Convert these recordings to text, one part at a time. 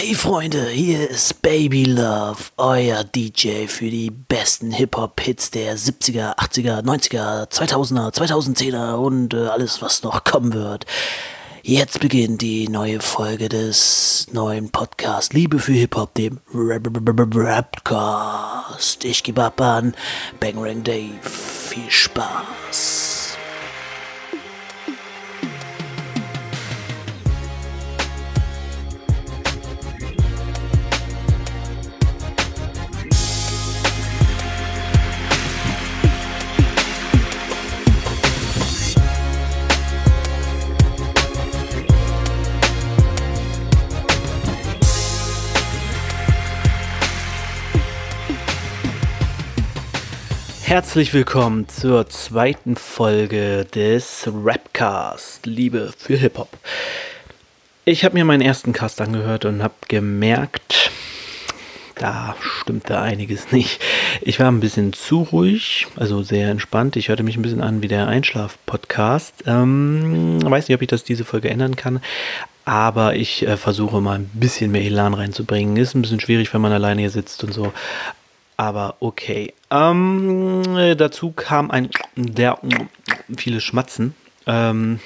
Hey Freunde, hier ist Baby Love, euer DJ für die besten Hip-Hop-Hits der 70er, 80er, 90er, 2000er, 2010er und äh, alles, was noch kommen wird. Jetzt beginnt die neue Folge des neuen Podcasts Liebe für Hip-Hop, dem Rapcast. Ich gebe ab an Bangrang Dave. Viel Spaß. Herzlich willkommen zur zweiten Folge des Rapcast, Liebe für Hip-Hop. Ich habe mir meinen ersten Cast angehört und habe gemerkt, da stimmte einiges nicht. Ich war ein bisschen zu ruhig, also sehr entspannt. Ich hörte mich ein bisschen an wie der Einschlaf-Podcast. Ähm, weiß nicht, ob ich das diese Folge ändern kann, aber ich äh, versuche mal ein bisschen mehr Elan reinzubringen. Ist ein bisschen schwierig, wenn man alleine hier sitzt und so aber okay. Ähm, dazu kam ein der viele Schmatzen. Ähm,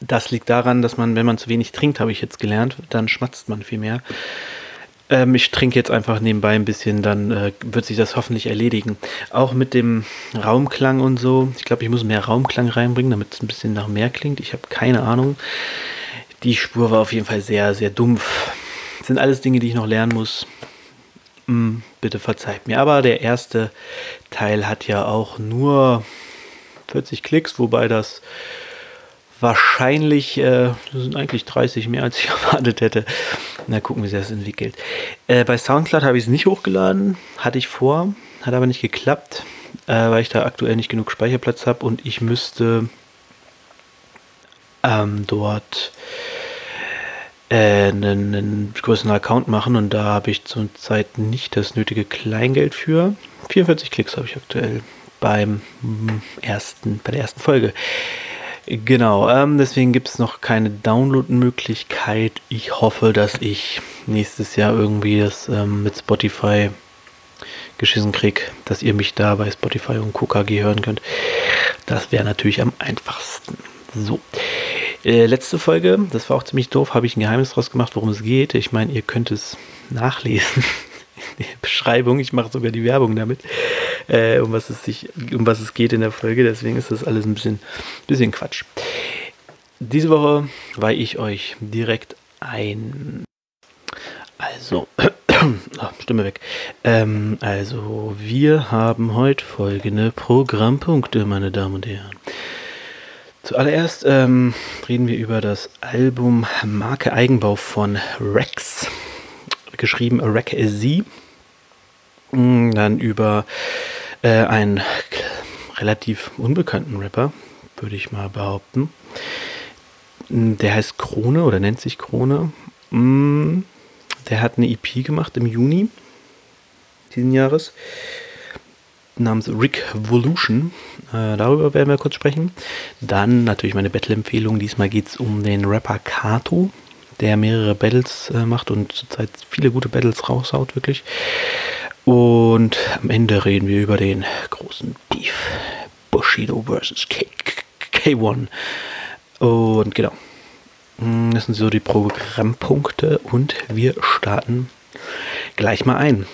das liegt daran, dass man, wenn man zu wenig trinkt, habe ich jetzt gelernt, dann schmatzt man viel mehr. Ähm, ich trinke jetzt einfach nebenbei ein bisschen, dann äh, wird sich das hoffentlich erledigen. Auch mit dem Raumklang und so. Ich glaube, ich muss mehr Raumklang reinbringen, damit es ein bisschen nach mehr klingt. Ich habe keine Ahnung. Die Spur war auf jeden Fall sehr, sehr dumpf. Das sind alles Dinge, die ich noch lernen muss. Hm, bitte verzeiht mir. Aber der erste Teil hat ja auch nur 40 Klicks, wobei das wahrscheinlich, äh, das sind eigentlich 30 mehr, als ich erwartet hätte. Na, gucken, wie sich das entwickelt. Äh, bei Soundcloud habe ich es nicht hochgeladen, hatte ich vor, hat aber nicht geklappt, äh, weil ich da aktuell nicht genug Speicherplatz habe und ich müsste ähm, dort äh, einen, einen größeren Account machen und da habe ich zurzeit nicht das nötige Kleingeld für. 44 Klicks habe ich aktuell beim ersten, bei der ersten Folge. Genau, ähm, deswegen gibt es noch keine Download-Möglichkeit. Ich hoffe, dass ich nächstes Jahr irgendwie das ähm, mit Spotify geschissen kriege, dass ihr mich da bei Spotify und KKG hören könnt. Das wäre natürlich am einfachsten. So. Äh, letzte Folge, das war auch ziemlich doof, habe ich ein Geheimnis draus gemacht, worum es geht. Ich meine, ihr könnt es nachlesen in der Beschreibung. Ich mache sogar die Werbung damit, äh, um, was es sich, um was es geht in der Folge. Deswegen ist das alles ein bisschen, bisschen Quatsch. Diese Woche weihe ich euch direkt ein. Also, oh, Stimme weg. Ähm, also, wir haben heute folgende Programmpunkte, meine Damen und Herren. Zuallererst ähm, reden wir über das Album Marke Eigenbau von Rex, geschrieben Rex Z. Mm, dann über äh, einen relativ unbekannten Rapper, würde ich mal behaupten. Mm, der heißt Krone oder nennt sich Krone. Mm, der hat eine EP gemacht im Juni diesen Jahres namens Rick Volution. Äh, darüber werden wir kurz sprechen. Dann natürlich meine Battle-Empfehlung. Diesmal geht es um den Rapper Kato, der mehrere Battles äh, macht und zurzeit viele gute Battles raushaut, wirklich. Und am Ende reden wir über den großen Beef. Bushido vs. K1. Und genau. Hm, das sind so die Programmpunkte und wir starten gleich mal ein.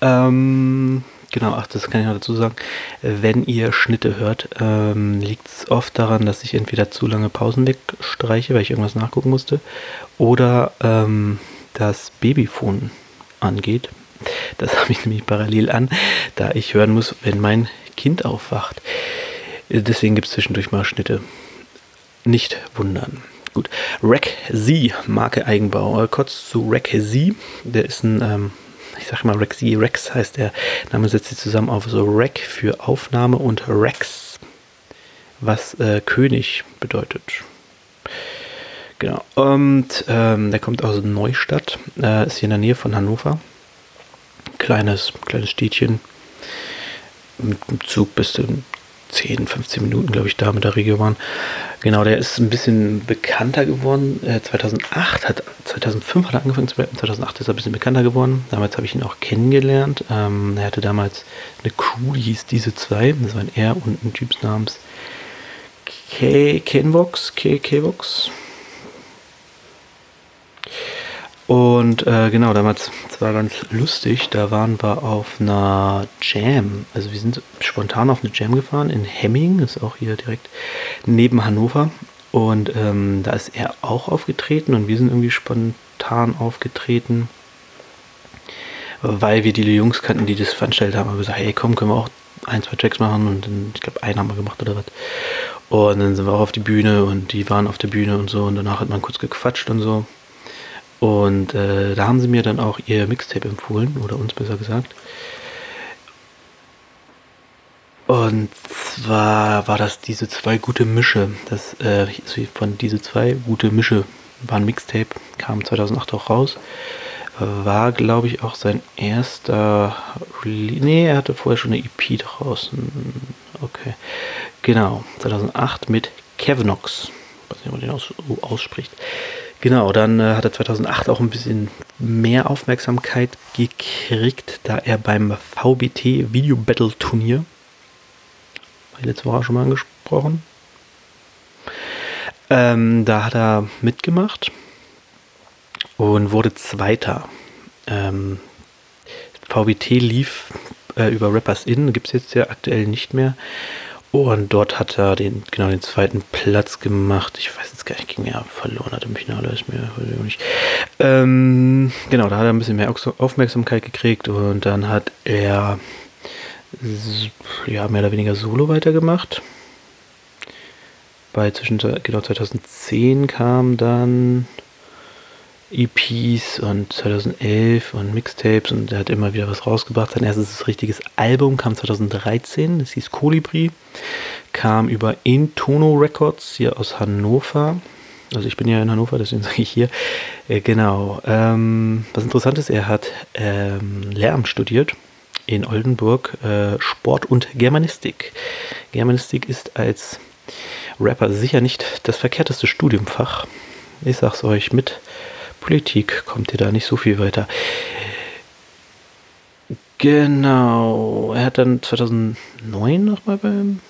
Ähm, Genau, ach, das kann ich noch dazu sagen. Wenn ihr Schnitte hört, ähm, liegt es oft daran, dass ich entweder zu lange Pausen wegstreiche, weil ich irgendwas nachgucken musste, oder ähm, das Babyphone angeht. Das habe ich nämlich parallel an, da ich hören muss, wenn mein Kind aufwacht. Deswegen gibt es zwischendurch mal Schnitte. Nicht wundern. Gut. Rack Z, Marke Eigenbau. Äh, kurz zu Rack Z. Der ist ein ähm, ich sage mal Rexy, Rex heißt der Name, setzt sich zusammen auf so Rec für Aufnahme und Rex, was äh, König bedeutet. Genau. Und ähm, der kommt aus Neustadt, äh, ist hier in der Nähe von Hannover. Kleines, kleines Städtchen. Mit dem Zug bist du 10, 15 Minuten, glaube ich, da mit der Regiobahn. Genau, der ist ein bisschen bekannter geworden. Äh, 2008 hat, 2005 hat er angefangen zu rappen, 2008 ist er ein bisschen bekannter geworden. Damals habe ich ihn auch kennengelernt. Ähm, er hatte damals eine Crew, die hieß diese zwei. Das waren er und ein Typ namens K Kenvox, K Kvox. Und äh, genau, damals, das war ganz lustig, da waren wir auf einer Jam. Also wir sind spontan auf eine Jam gefahren in Hemming, ist auch hier direkt neben Hannover. Und ähm, da ist er auch aufgetreten und wir sind irgendwie spontan aufgetreten, weil wir die Jungs kannten, die das veranstaltet haben. Wir haben gesagt, hey komm, können wir auch ein, zwei Tracks machen und dann, ich glaube, einen haben wir gemacht oder was. Und dann sind wir auch auf die Bühne und die waren auf der Bühne und so und danach hat man kurz gequatscht und so. Und äh, da haben sie mir dann auch ihr Mixtape empfohlen, oder uns besser gesagt. Und zwar war das diese zwei gute Mische. Das äh, von diese zwei gute Mische war ein Mixtape, kam 2008 auch raus. War, glaube ich, auch sein erster Release. Nee, er hatte vorher schon eine EP draußen. Okay. Genau, 2008 mit Kevinox. Ich weiß nicht, ob man den aus ausspricht. Genau, dann äh, hat er 2008 auch ein bisschen mehr Aufmerksamkeit gekriegt, da er beim VBT Video Battle Turnier, letzte Woche schon mal angesprochen, ähm, da hat er mitgemacht und wurde Zweiter. Ähm, VBT lief äh, über Rappers In, gibt es jetzt ja aktuell nicht mehr. Und dort hat er den, genau den zweiten Platz gemacht. Ich weiß jetzt gar nicht, ging er verloren hat im Finale, ist mir nicht. Ähm, genau, da hat er ein bisschen mehr Aufmerksamkeit gekriegt und dann hat er ja mehr oder weniger solo weitergemacht. Bei zwischen genau 2010 kam dann EPs und 2011 und Mixtapes und er hat immer wieder was rausgebracht. Sein erstes richtiges Album kam 2013, das hieß Colibri, kam über Intono Records hier aus Hannover. Also ich bin ja in Hannover, deswegen sage ich hier. Äh, genau. Ähm, was interessant ist, er hat ähm, Lehramt studiert in Oldenburg, äh, Sport und Germanistik. Germanistik ist als Rapper sicher nicht das verkehrteste Studiumfach. Ich sag's euch mit Politik kommt ihr da nicht so viel weiter. Genau. Er hat dann 2009 nochmal beim.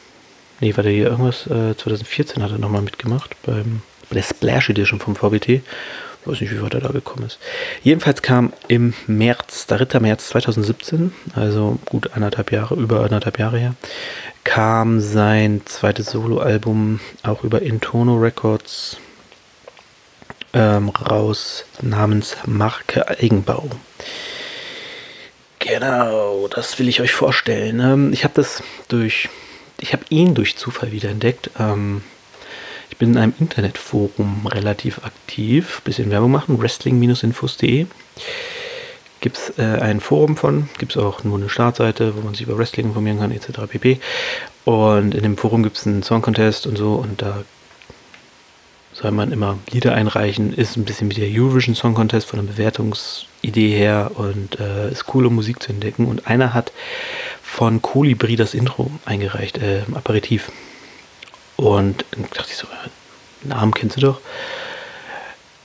Nee, war der hier irgendwas? Äh, 2014 hat er nochmal mitgemacht beim, bei der Splash Edition vom VBT. Ich weiß nicht, wie weit er da gekommen ist. Jedenfalls kam im März, 3. März 2017, also gut anderthalb Jahre, über anderthalb Jahre her, kam sein zweites Soloalbum auch über Intono Records ähm, raus namens Marke Eigenbau. Genau, das will ich euch vorstellen. Ähm, ich habe das durch, ich habe ihn durch Zufall wieder entdeckt. Ähm, ich bin in einem Internetforum relativ aktiv, bisschen Werbung machen, wrestling-infos.de. Gibt es äh, ein Forum von, gibt es auch nur eine Startseite, wo man sich über Wrestling informieren kann, etc. pp. Und in dem Forum gibt es einen Song Contest und so und da soll man immer Lieder einreichen, ist ein bisschen wie der Eurovision Song Contest von der Bewertungsidee her und äh, ist coole Musik zu entdecken. Und einer hat von Colibri das Intro eingereicht, äh, Aperitif. Und dachte ich so, äh, Namen kennst du doch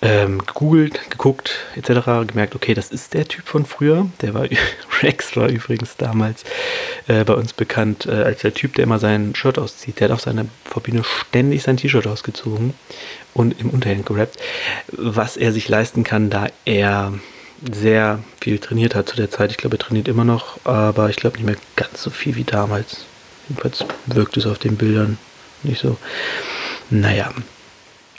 ähm, gegoogelt, geguckt etc. gemerkt, okay, das ist der Typ von früher. Der war Rex war übrigens damals äh, bei uns bekannt äh, als der Typ, der immer sein Shirt auszieht. Der hat auf seiner Verbühne ständig sein T-Shirt ausgezogen und im Unterhemd gerappt, was er sich leisten kann, da er sehr viel trainiert hat zu der Zeit. Ich glaube, er trainiert immer noch, aber ich glaube nicht mehr ganz so viel wie damals. Jedenfalls wirkt es auf den Bildern nicht so. Naja,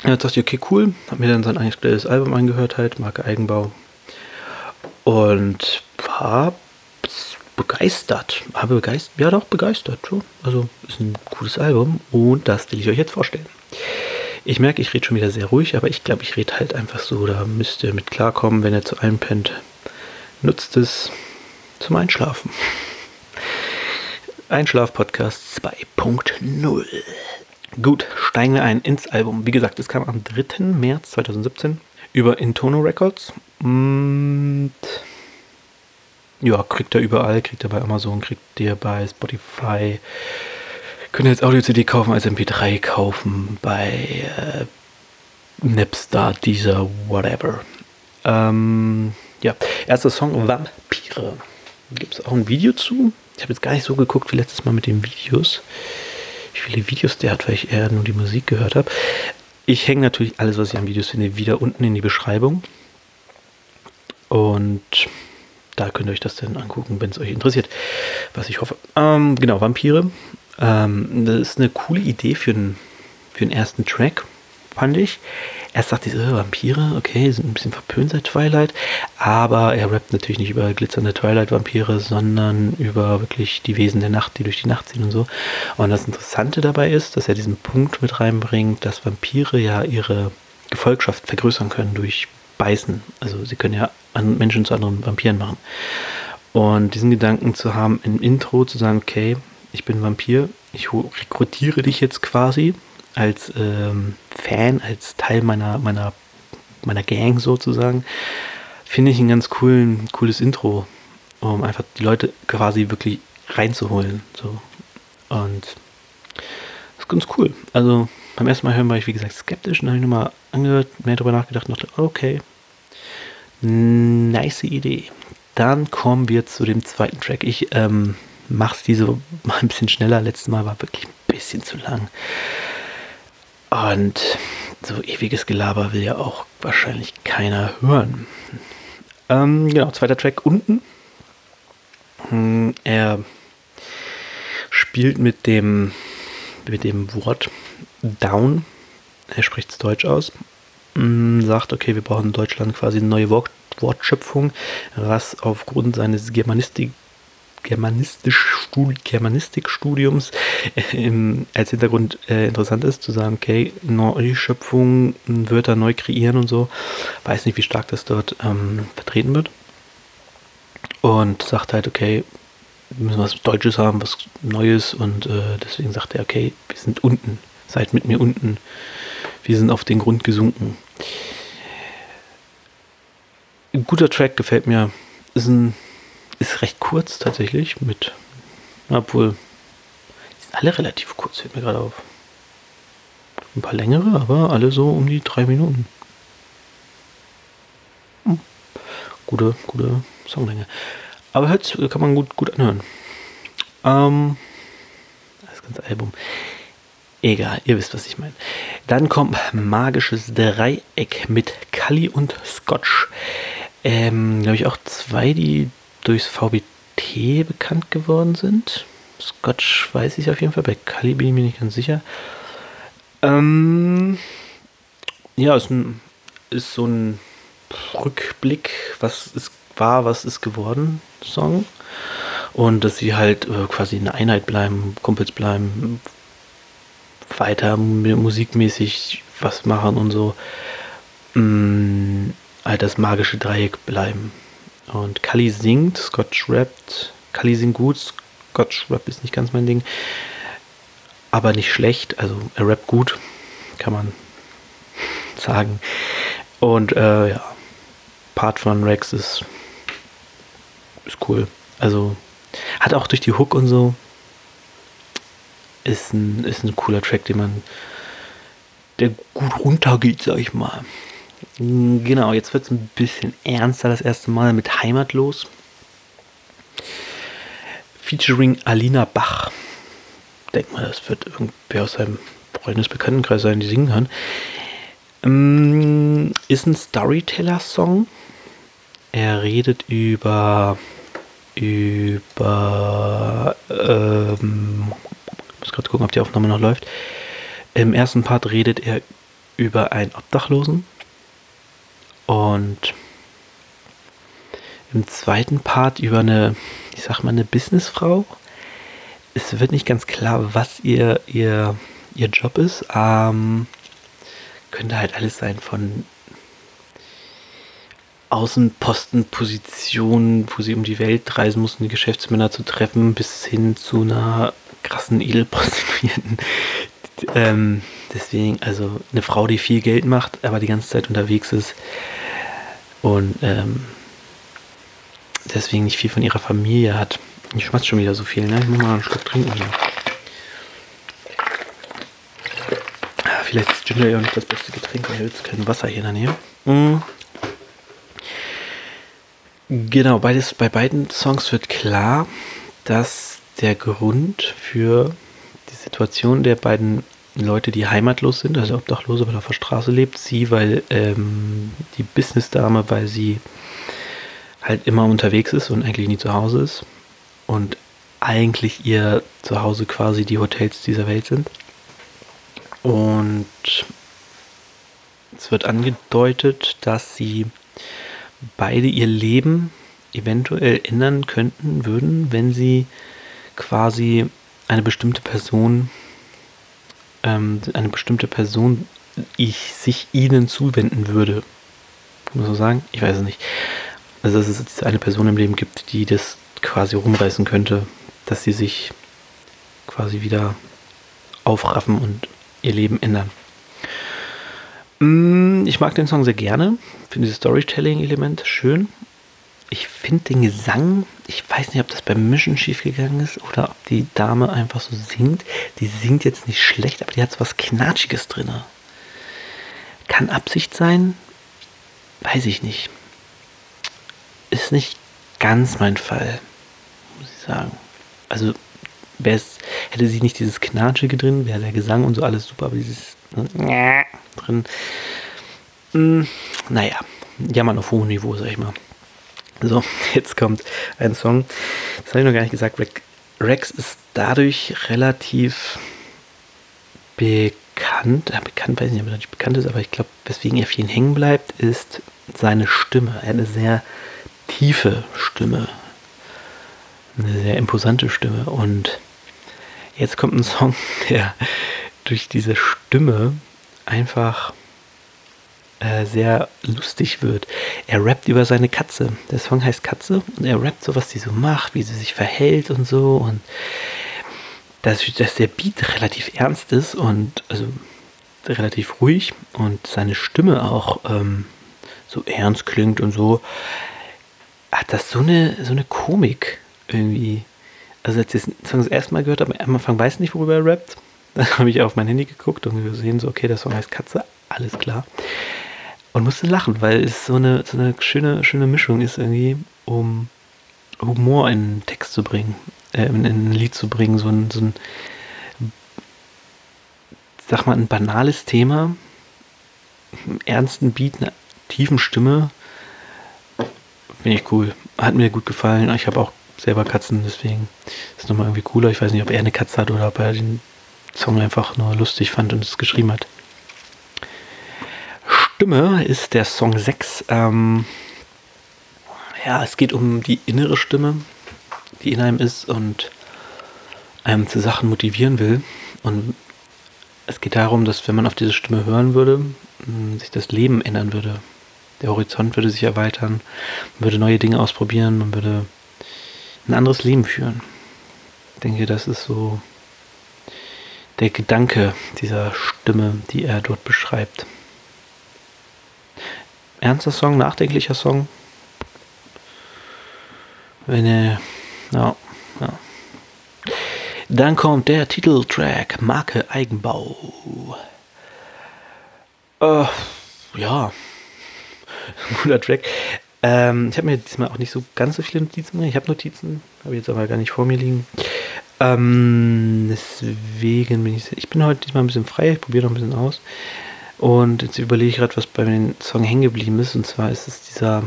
Jetzt dachte ich, okay, cool. Hab mir dann sein aktuelles Album angehört, halt, Marke Eigenbau. Und war begeistert. Aber begeistert, ja doch, begeistert schon. Also ist ein cooles Album und das will ich euch jetzt vorstellen. Ich merke, ich rede schon wieder sehr ruhig, aber ich glaube, ich rede halt einfach so. Da müsst ihr mit klarkommen, wenn ihr zu einem pennt. Nutzt es zum Einschlafen. Einschlaf-Podcast 2.0. Gut, steigen wir ein ins Album. Wie gesagt, es kam am 3. März 2017 über Intono Records. Und ja, kriegt er überall, kriegt er bei Amazon, kriegt ihr bei Spotify, Könnt ihr jetzt Audio-CD kaufen, als MP3 kaufen bei äh, Napstar, Deezer, whatever. Ähm, ja, erster Song Vampire. Gibt es auch ein Video zu? Ich habe jetzt gar nicht so geguckt wie letztes Mal mit den Videos. Wie viele Videos der hat, weil ich eher nur die Musik gehört habe. Ich hänge natürlich alles, was ich an Videos finde, wieder unten in die Beschreibung. Und da könnt ihr euch das dann angucken, wenn es euch interessiert, was ich hoffe. Ähm, genau, Vampire. Ähm, das ist eine coole Idee für, einen, für den ersten Track, fand ich. Erst dachte ich, äh, Vampire, okay, sind ein bisschen verpönt seit Twilight, aber er rappt natürlich nicht über glitzernde Twilight-Vampire, sondern über wirklich die Wesen der Nacht, die durch die Nacht ziehen und so. Und das Interessante dabei ist, dass er diesen Punkt mit reinbringt, dass Vampire ja ihre Gefolgschaft vergrößern können durch Beißen. Also sie können ja Menschen zu anderen Vampiren machen. Und diesen Gedanken zu haben im Intro, zu sagen, okay, ich bin Vampir, ich rekrutiere dich jetzt quasi als ähm, Fan, als Teil meiner, meiner, meiner Gang sozusagen, finde ich ein ganz coolen, cooles Intro, um einfach die Leute quasi wirklich reinzuholen. So. Und das ist ganz cool. Also beim ersten Mal hören war ich, wie gesagt, skeptisch und habe ich nochmal angehört, mehr darüber nachgedacht und dachte, okay, nice Idee. Dann kommen wir zu dem zweiten Track. Ich ähm, mache es diese mal ein bisschen schneller. Letztes Mal war wirklich ein bisschen zu lang. Und so ewiges Gelaber will ja auch wahrscheinlich keiner hören. Ähm, genau, zweiter Track unten. Hm, er spielt mit dem, mit dem Wort down. Er spricht es Deutsch aus. Hm, sagt, okay, wir brauchen in Deutschland quasi eine neue Wort Wortschöpfung, was aufgrund seines Germanistik Germanistikstudiums äh, als Hintergrund äh, interessant ist, zu sagen, okay, Neuschöpfung, Wörter neu kreieren und so. Weiß nicht, wie stark das dort ähm, vertreten wird. Und sagt halt, okay, wir müssen was Deutsches haben, was Neues und äh, deswegen sagt er, okay, wir sind unten, seid mit mir unten, wir sind auf den Grund gesunken. Ein guter Track gefällt mir. Ist ein ist recht kurz tatsächlich mit, obwohl, die sind alle relativ kurz, fällt mir gerade auf. Ein paar längere, aber alle so um die drei Minuten. Hm. Gute, gute Songlänge. Aber hört, kann man gut, gut anhören. Ähm, das ganze Album. Egal, ihr wisst, was ich meine. Dann kommt Magisches Dreieck mit Kali und Scotch. Ähm, glaube ich auch zwei, die durchs VBT bekannt geworden sind. Scotch weiß ich auf jeden Fall, bei Kali bin ich mir nicht ganz sicher. Ähm, ja, ist, ein, ist so ein Rückblick, was ist, war, was ist geworden, Song. Und dass sie halt äh, quasi eine Einheit bleiben, Kumpels bleiben, weiter musikmäßig was machen und so. Mm, halt das magische Dreieck bleiben. Und Kali singt, Scotch rappt. Kali singt gut, Scotch Rap ist nicht ganz mein Ding. Aber nicht schlecht, also er rappt gut, kann man sagen. Und äh, ja, Part von Rex ist, ist cool. Also hat auch durch die Hook und so ist ein, ist ein cooler Track, den man, der gut runtergeht, sag ich mal. Genau, jetzt wird es ein bisschen ernster das erste Mal mit Heimatlos. Featuring Alina Bach. Denk mal, das wird irgendwer aus seinem Freundesbekanntenkreis sein, die singen kann. Ähm, ist ein Storyteller-Song. Er redet über über ähm, muss gerade gucken, ob die Aufnahme noch läuft. Im ersten Part redet er über einen Obdachlosen, und im zweiten Part über eine, ich sag mal, eine Businessfrau. Es wird nicht ganz klar, was ihr, ihr, ihr Job ist. Ähm, könnte halt alles sein von Außenpostenpositionen, wo sie um die Welt reisen mussten, die Geschäftsmänner zu treffen, bis hin zu einer krassen Edelprostituierten. ähm, deswegen, also eine Frau, die viel Geld macht, aber die ganze Zeit unterwegs ist. Und ähm, deswegen nicht viel von ihrer Familie hat. Ich schmatze schon wieder so viel, ne? Ich muss mal einen Schluck trinken hier. vielleicht ist Ginger Ale nicht das beste Getränk, weil jetzt kein Wasser hier in der Nähe. Mhm. Genau, beides, bei beiden Songs wird klar, dass der Grund für die Situation der beiden Leute, die heimatlos sind, also Obdachlose, weil er auf der Straße lebt, sie, weil ähm, die Businessdame, weil sie halt immer unterwegs ist und eigentlich nie zu Hause ist und eigentlich ihr Zuhause quasi die Hotels dieser Welt sind. Und es wird angedeutet, dass sie beide ihr Leben eventuell ändern könnten würden, wenn sie quasi eine bestimmte Person, ähm, eine bestimmte Person ich sich ihnen zuwenden würde. Kann man so sagen? Ich weiß es nicht. Also dass es eine Person im Leben gibt, die das quasi rumreißen könnte, dass sie sich quasi wieder aufraffen und ihr Leben ändern. Mm, ich mag den Song sehr gerne. Finde dieses Storytelling-Element schön. Ich finde den Gesang, ich weiß nicht, ob das beim Mischen schief gegangen ist oder ob die Dame einfach so singt. Die singt jetzt nicht schlecht, aber die hat so was Knatschiges drin. Kann Absicht sein? Weiß ich nicht. Ist nicht ganz mein Fall, muss ich sagen. Also, hätte sie nicht dieses Knatschige drin, wäre der Gesang und so alles super, aber dieses ne, drin. Hm, naja, jammern auf hohem Niveau, sag ich mal. So, jetzt kommt ein Song. Das habe ich noch gar nicht gesagt. Rex ist dadurch relativ bekannt. Ja, bekannt weiß ich nicht, ob er nicht bekannt ist, aber ich glaube, weswegen er vielen hängen bleibt, ist seine Stimme. Eine sehr tiefe Stimme. Eine sehr imposante Stimme. Und jetzt kommt ein Song, der durch diese Stimme einfach äh, sehr lustig wird. Er rappt über seine Katze. Der Song heißt Katze und er rappt so, was sie so macht, wie sie sich verhält und so. Und dass, dass der Beat relativ ernst ist und also relativ ruhig und seine Stimme auch ähm, so ernst klingt und so, hat das so eine, so eine Komik irgendwie. Also als ich den Song das erste Mal gehört habe, am Anfang weiß ich nicht, worüber er rappt. Dann habe ich auf mein Handy geguckt und gesehen, so, okay, der Song heißt Katze, alles klar. Und musste lachen, weil es so eine, so eine schöne, schöne Mischung ist irgendwie, um Humor in einen Text zu bringen, äh, in ein Lied zu bringen, so ein, so ein, sag mal, ein banales Thema, einen ernsten Beat, einer tiefen Stimme, finde ich cool. Hat mir gut gefallen. Ich habe auch selber Katzen, deswegen ist es nochmal irgendwie cooler. Ich weiß nicht, ob er eine Katze hat oder ob er den Song einfach nur lustig fand und es geschrieben hat. Stimme ist der Song 6. Ähm, ja, es geht um die innere Stimme, die in einem ist und einem zu Sachen motivieren will. Und es geht darum, dass wenn man auf diese Stimme hören würde, sich das Leben ändern würde. Der Horizont würde sich erweitern, man würde neue Dinge ausprobieren, man würde ein anderes Leben führen. Ich denke, das ist so der Gedanke dieser Stimme, die er dort beschreibt. Ernster Song, nachdenklicher Song. Wenn er, ja, ja. Dann kommt der Titeltrack Marke Eigenbau. Äh, ja, guter Track. Ähm, ich habe mir diesmal auch nicht so ganz so viele Notizen gemacht. Ich habe Notizen, habe jetzt aber gar nicht vor mir liegen. Ähm, deswegen bin ich, ich bin heute diesmal ein bisschen frei, ich probiere noch ein bisschen aus. Und jetzt überlege ich gerade, was bei dem Song hängen geblieben ist. Und zwar ist es dieser,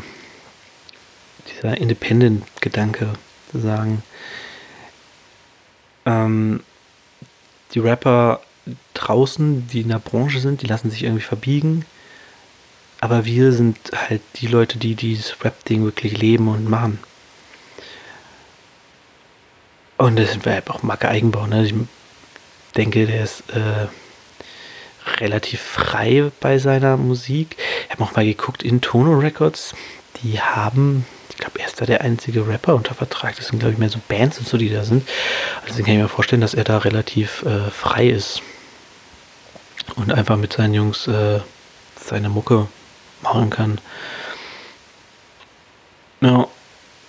dieser Independent-Gedanke, zu sagen, ähm, die Rapper draußen, die in der Branche sind, die lassen sich irgendwie verbiegen aber wir sind halt die Leute, die dieses Rap-Ding wirklich leben und machen. Und das wäre halt auch Marke Eigenbau. Ne? Ich denke, der ist äh, relativ frei bei seiner Musik. Ich habe auch mal geguckt, in Tono Records, die haben, ich glaube, er ist da der einzige Rapper unter Vertrag. Das sind, glaube ich, mehr so Bands und so, die da sind. Also kann ich mir vorstellen, dass er da relativ äh, frei ist. Und einfach mit seinen Jungs äh, seine Mucke machen kann. Ja,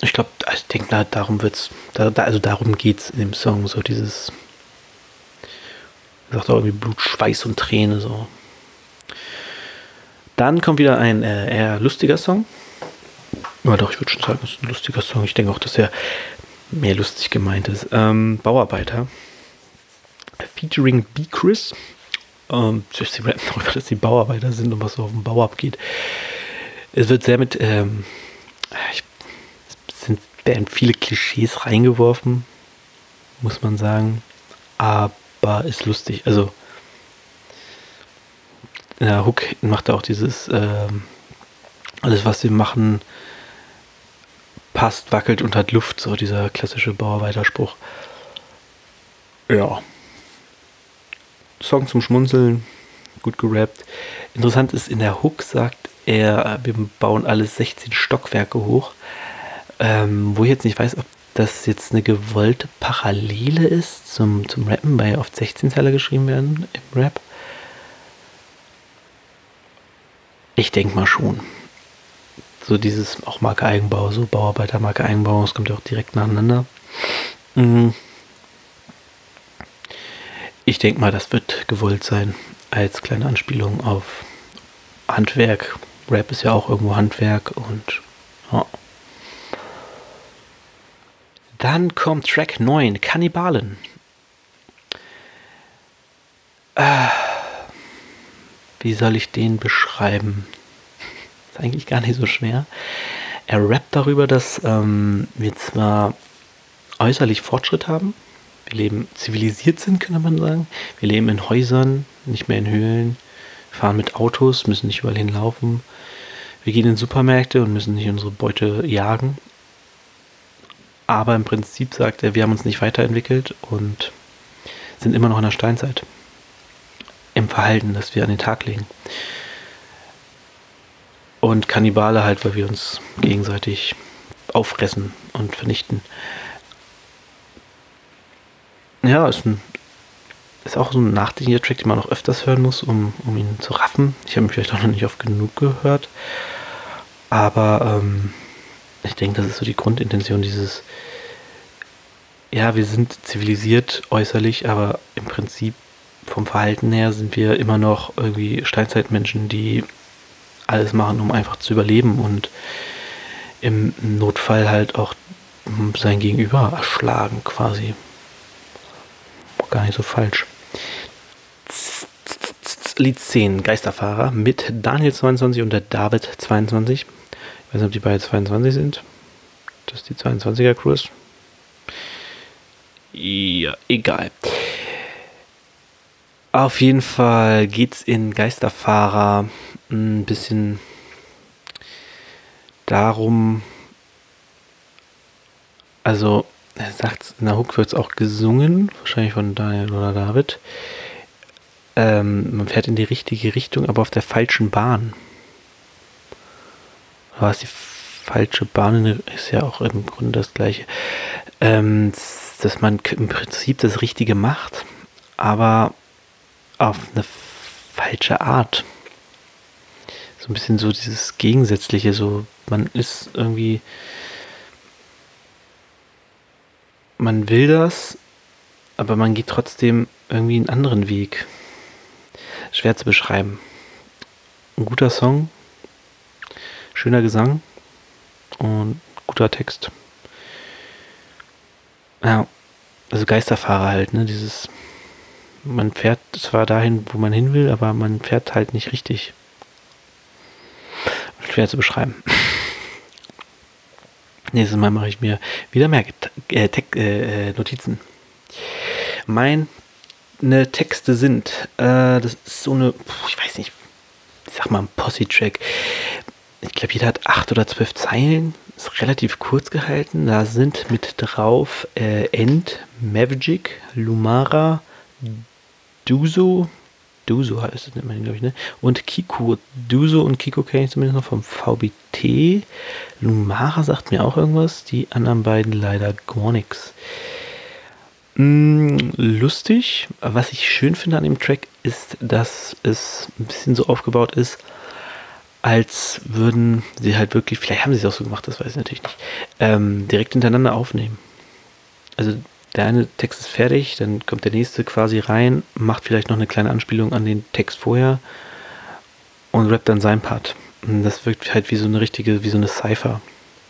ich glaube, ich denke, darum wird's, da, also darum geht's in dem Song, so dieses sagt auch irgendwie Blut, Schweiß und Träne so. Dann kommt wieder ein äh, eher lustiger Song. Ja, doch, ich würde schon sagen, es ist ein lustiger Song. Ich denke auch, dass er mehr lustig gemeint ist. Ähm, Bauarbeiter. Featuring B. Chris. Ähm, sie rappen darüber, dass die Bauarbeiter sind und was so auf dem Bau abgeht. Es wird sehr mit, ähm, ich, es sind, werden viele Klischees reingeworfen, muss man sagen. Aber ist lustig. Also, ja, Hook macht auch dieses, ähm, alles was sie machen, passt, wackelt und hat Luft, so dieser klassische Bauarbeiterspruch. Ja. Song zum Schmunzeln, gut gerappt. Interessant ist, in der Hook sagt er, wir bauen alle 16 Stockwerke hoch. Ähm, wo ich jetzt nicht weiß, ob das jetzt eine gewollte Parallele ist zum, zum Rappen, weil oft 16 Teile geschrieben werden im Rap. Ich denke mal schon. So dieses auch Marke Eigenbau, so Bauarbeiter Marke Eigenbau, das kommt ja auch direkt nacheinander. Mhm. Ich denke mal, das wird gewollt sein als kleine Anspielung auf Handwerk. Rap ist ja auch irgendwo Handwerk und ja. Dann kommt Track 9, Kannibalen. Äh, wie soll ich den beschreiben? Ist eigentlich gar nicht so schwer. Er rappt darüber, dass ähm, wir zwar äußerlich Fortschritt haben, wir leben zivilisiert sind, könnte man sagen. Wir leben in Häusern, nicht mehr in Höhlen, fahren mit Autos, müssen nicht überall hinlaufen. Wir gehen in Supermärkte und müssen nicht unsere Beute jagen. Aber im Prinzip sagt er, wir haben uns nicht weiterentwickelt und sind immer noch in der Steinzeit im Verhalten, das wir an den Tag legen. Und Kannibale halt, weil wir uns gegenseitig auffressen und vernichten. Ja, ist, ein, ist auch so ein nachdenklicher Track, den man noch öfters hören muss, um, um ihn zu raffen. Ich habe ihn vielleicht auch noch nicht oft genug gehört. Aber ähm, ich denke, das ist so die Grundintention dieses, ja, wir sind zivilisiert äußerlich, aber im Prinzip vom Verhalten her sind wir immer noch irgendwie Steinzeitmenschen, die alles machen, um einfach zu überleben und im Notfall halt auch sein Gegenüber erschlagen quasi. Gar nicht so falsch. Lied 10, Geisterfahrer mit Daniel 22 und der David 22. Ich weiß nicht, ob die beide 22 sind. Das ist die 22er Crew Ja, egal. Auf jeden Fall geht es in Geisterfahrer ein bisschen darum, also er sagt, in der Hook wird es auch gesungen, wahrscheinlich von Daniel oder David. Ähm, man fährt in die richtige Richtung, aber auf der falschen Bahn. Aber was die falsche Bahn ist ja auch im Grunde das gleiche. Ähm, dass man im Prinzip das Richtige macht, aber auf eine falsche Art. So ein bisschen so dieses Gegensätzliche, so man ist irgendwie, man will das, aber man geht trotzdem irgendwie einen anderen Weg. Schwer zu beschreiben. Ein guter Song, schöner Gesang und guter Text. Ja, also Geisterfahrer halt, ne? Dieses man fährt zwar dahin, wo man hin will, aber man fährt halt nicht richtig. Schwer zu beschreiben. Nächstes Mal mache ich mir wieder mehr äh, äh, Notizen. Meine Texte sind, äh, das ist so eine, ich weiß nicht, ich sag mal ein Posse-Track. Ich glaube, jeder hat acht oder zwölf Zeilen. Ist relativ kurz gehalten. Da sind mit drauf äh, End, Magic, Lumara, Duso, Duso heißt es, glaube ich, ne? Und Kiko. Duso und Kiko kenne ich zumindest noch vom VBT. Lumara sagt mir auch irgendwas. Die anderen beiden leider gar nichts. Mm, lustig. Was ich schön finde an dem Track ist, dass es ein bisschen so aufgebaut ist, als würden sie halt wirklich, vielleicht haben sie es auch so gemacht, das weiß ich natürlich nicht, ähm, direkt hintereinander aufnehmen. Also der eine Text ist fertig, dann kommt der nächste quasi rein, macht vielleicht noch eine kleine Anspielung an den Text vorher und rappt dann seinen Part. Und das wirkt halt wie so eine richtige, wie so eine Cypher.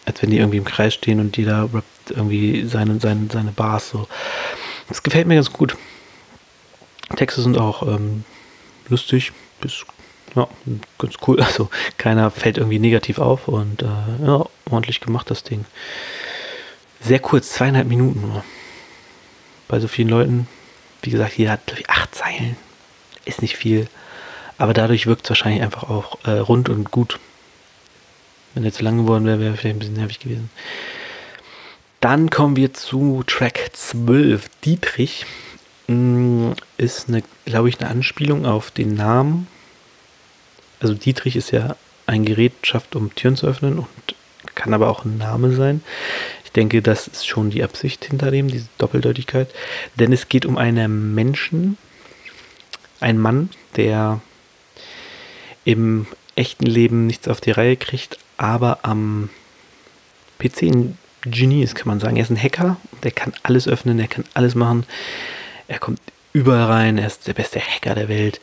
Als wenn die irgendwie im Kreis stehen und jeder rappt irgendwie seine, seine, seine Bars so. Das gefällt mir ganz gut. Texte sind auch ähm, lustig, bis ja, ganz cool. Also keiner fällt irgendwie negativ auf und äh, ja, ordentlich gemacht das Ding. Sehr kurz, zweieinhalb Minuten nur. Bei so vielen Leuten, wie gesagt, jeder hat ich, acht Zeilen. Ist nicht viel. Aber dadurch wirkt es wahrscheinlich einfach auch äh, rund und gut. Wenn er zu lang geworden wäre, wäre vielleicht ein bisschen nervig gewesen. Dann kommen wir zu Track 12. Dietrich mm, ist, glaube ich, eine Anspielung auf den Namen. Also Dietrich ist ja ein Gerät, schafft, um Türen zu öffnen und kann aber auch ein Name sein. Ich denke, das ist schon die Absicht hinter dem, diese Doppeldeutigkeit. Denn es geht um einen Menschen, einen Mann, der im echten Leben nichts auf die Reihe kriegt, aber am PC ein Genie ist, kann man sagen. Er ist ein Hacker, der kann alles öffnen, er kann alles machen. Er kommt überall rein, er ist der beste Hacker der Welt.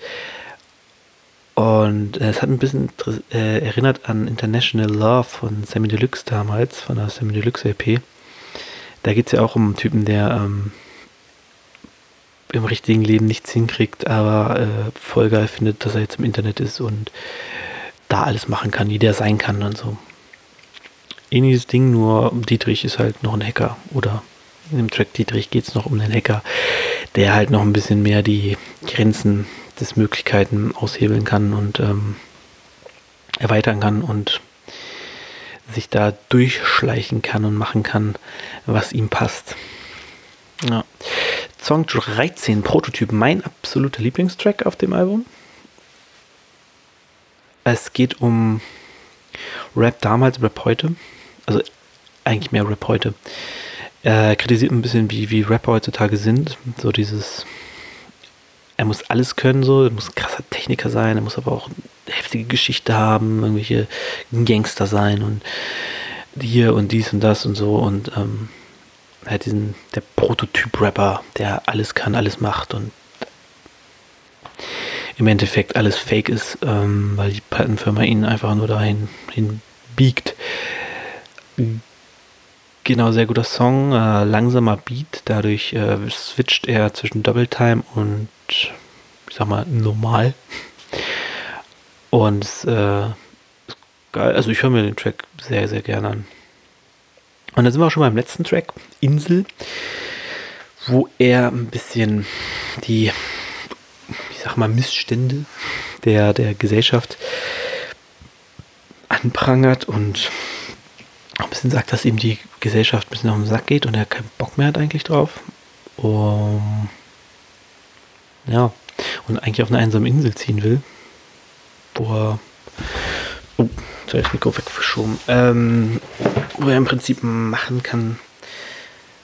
Und es hat ein bisschen äh, erinnert an International Love von Sammy Deluxe damals, von der Sammy Deluxe LP. Da geht es ja auch um einen Typen, der ähm, im richtigen Leben nichts hinkriegt, aber äh, voll geil findet, dass er jetzt im Internet ist und da alles machen kann, wie der sein kann und so. Ähnliches Ding, nur Dietrich ist halt noch ein Hacker. Oder in dem Track Dietrich geht es noch um den Hacker, der halt noch ein bisschen mehr die Grenzen Möglichkeiten aushebeln kann und ähm, erweitern kann und sich da durchschleichen kann und machen kann, was ihm passt. Ja. Song 13, Prototyp, mein absoluter Lieblingstrack auf dem Album. Es geht um Rap damals, Rap heute. Also eigentlich mehr Rap heute. Er kritisiert ein bisschen, wie, wie Rapper heutzutage sind. So dieses, er muss alles können, so, er muss ein krasser Techniker sein, er muss aber auch eine heftige Geschichte haben, irgendwelche Gangster sein und hier und dies und das und so. Und ähm, halt diesen, der Prototyp-Rapper, der alles kann, alles macht und im Endeffekt alles fake ist, ähm, weil die Plattenfirma ihn einfach nur dahin hin biegt. Genau, sehr guter Song, äh, langsamer Beat, dadurch äh, switcht er zwischen Double Time und, ich sag mal, normal. Und äh, geil, also ich höre mir den Track sehr, sehr gerne an. Und dann sind wir auch schon beim letzten Track, Insel, wo er ein bisschen die, ich sag mal, Missstände der, der Gesellschaft anprangert und ein bisschen sagt, dass ihm die Gesellschaft ein bisschen auf den Sack geht und er keinen Bock mehr hat eigentlich drauf. Um, ja, und eigentlich auf eine einsame Insel ziehen will, er, oh, ich das Mikro weggeschoben, ähm, wo er im Prinzip machen kann,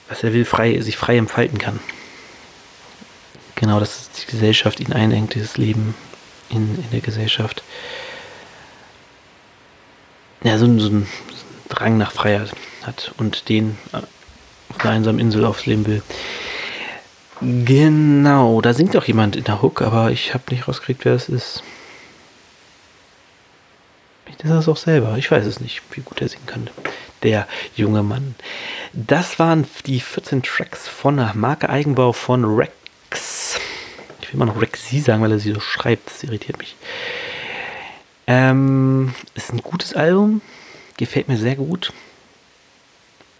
was er will, frei, sich frei entfalten kann. Genau, dass die Gesellschaft ihn einengt, dieses Leben in, in der Gesellschaft. Ja, so, so ein Drang nach Freiheit hat und den auf einer einsamen Insel aufs Leben will. Genau, da singt auch jemand in der Hook, aber ich habe nicht rausgekriegt, wer es ist. Vielleicht ist es auch selber. Ich weiß es nicht, wie gut er singen könnte der junge Mann. Das waren die 14 Tracks von Marke Eigenbau von Rex. Ich will immer noch Rexy sagen, weil er sie so schreibt. Das irritiert mich. Ähm, ist ein gutes Album. Gefällt mir sehr gut.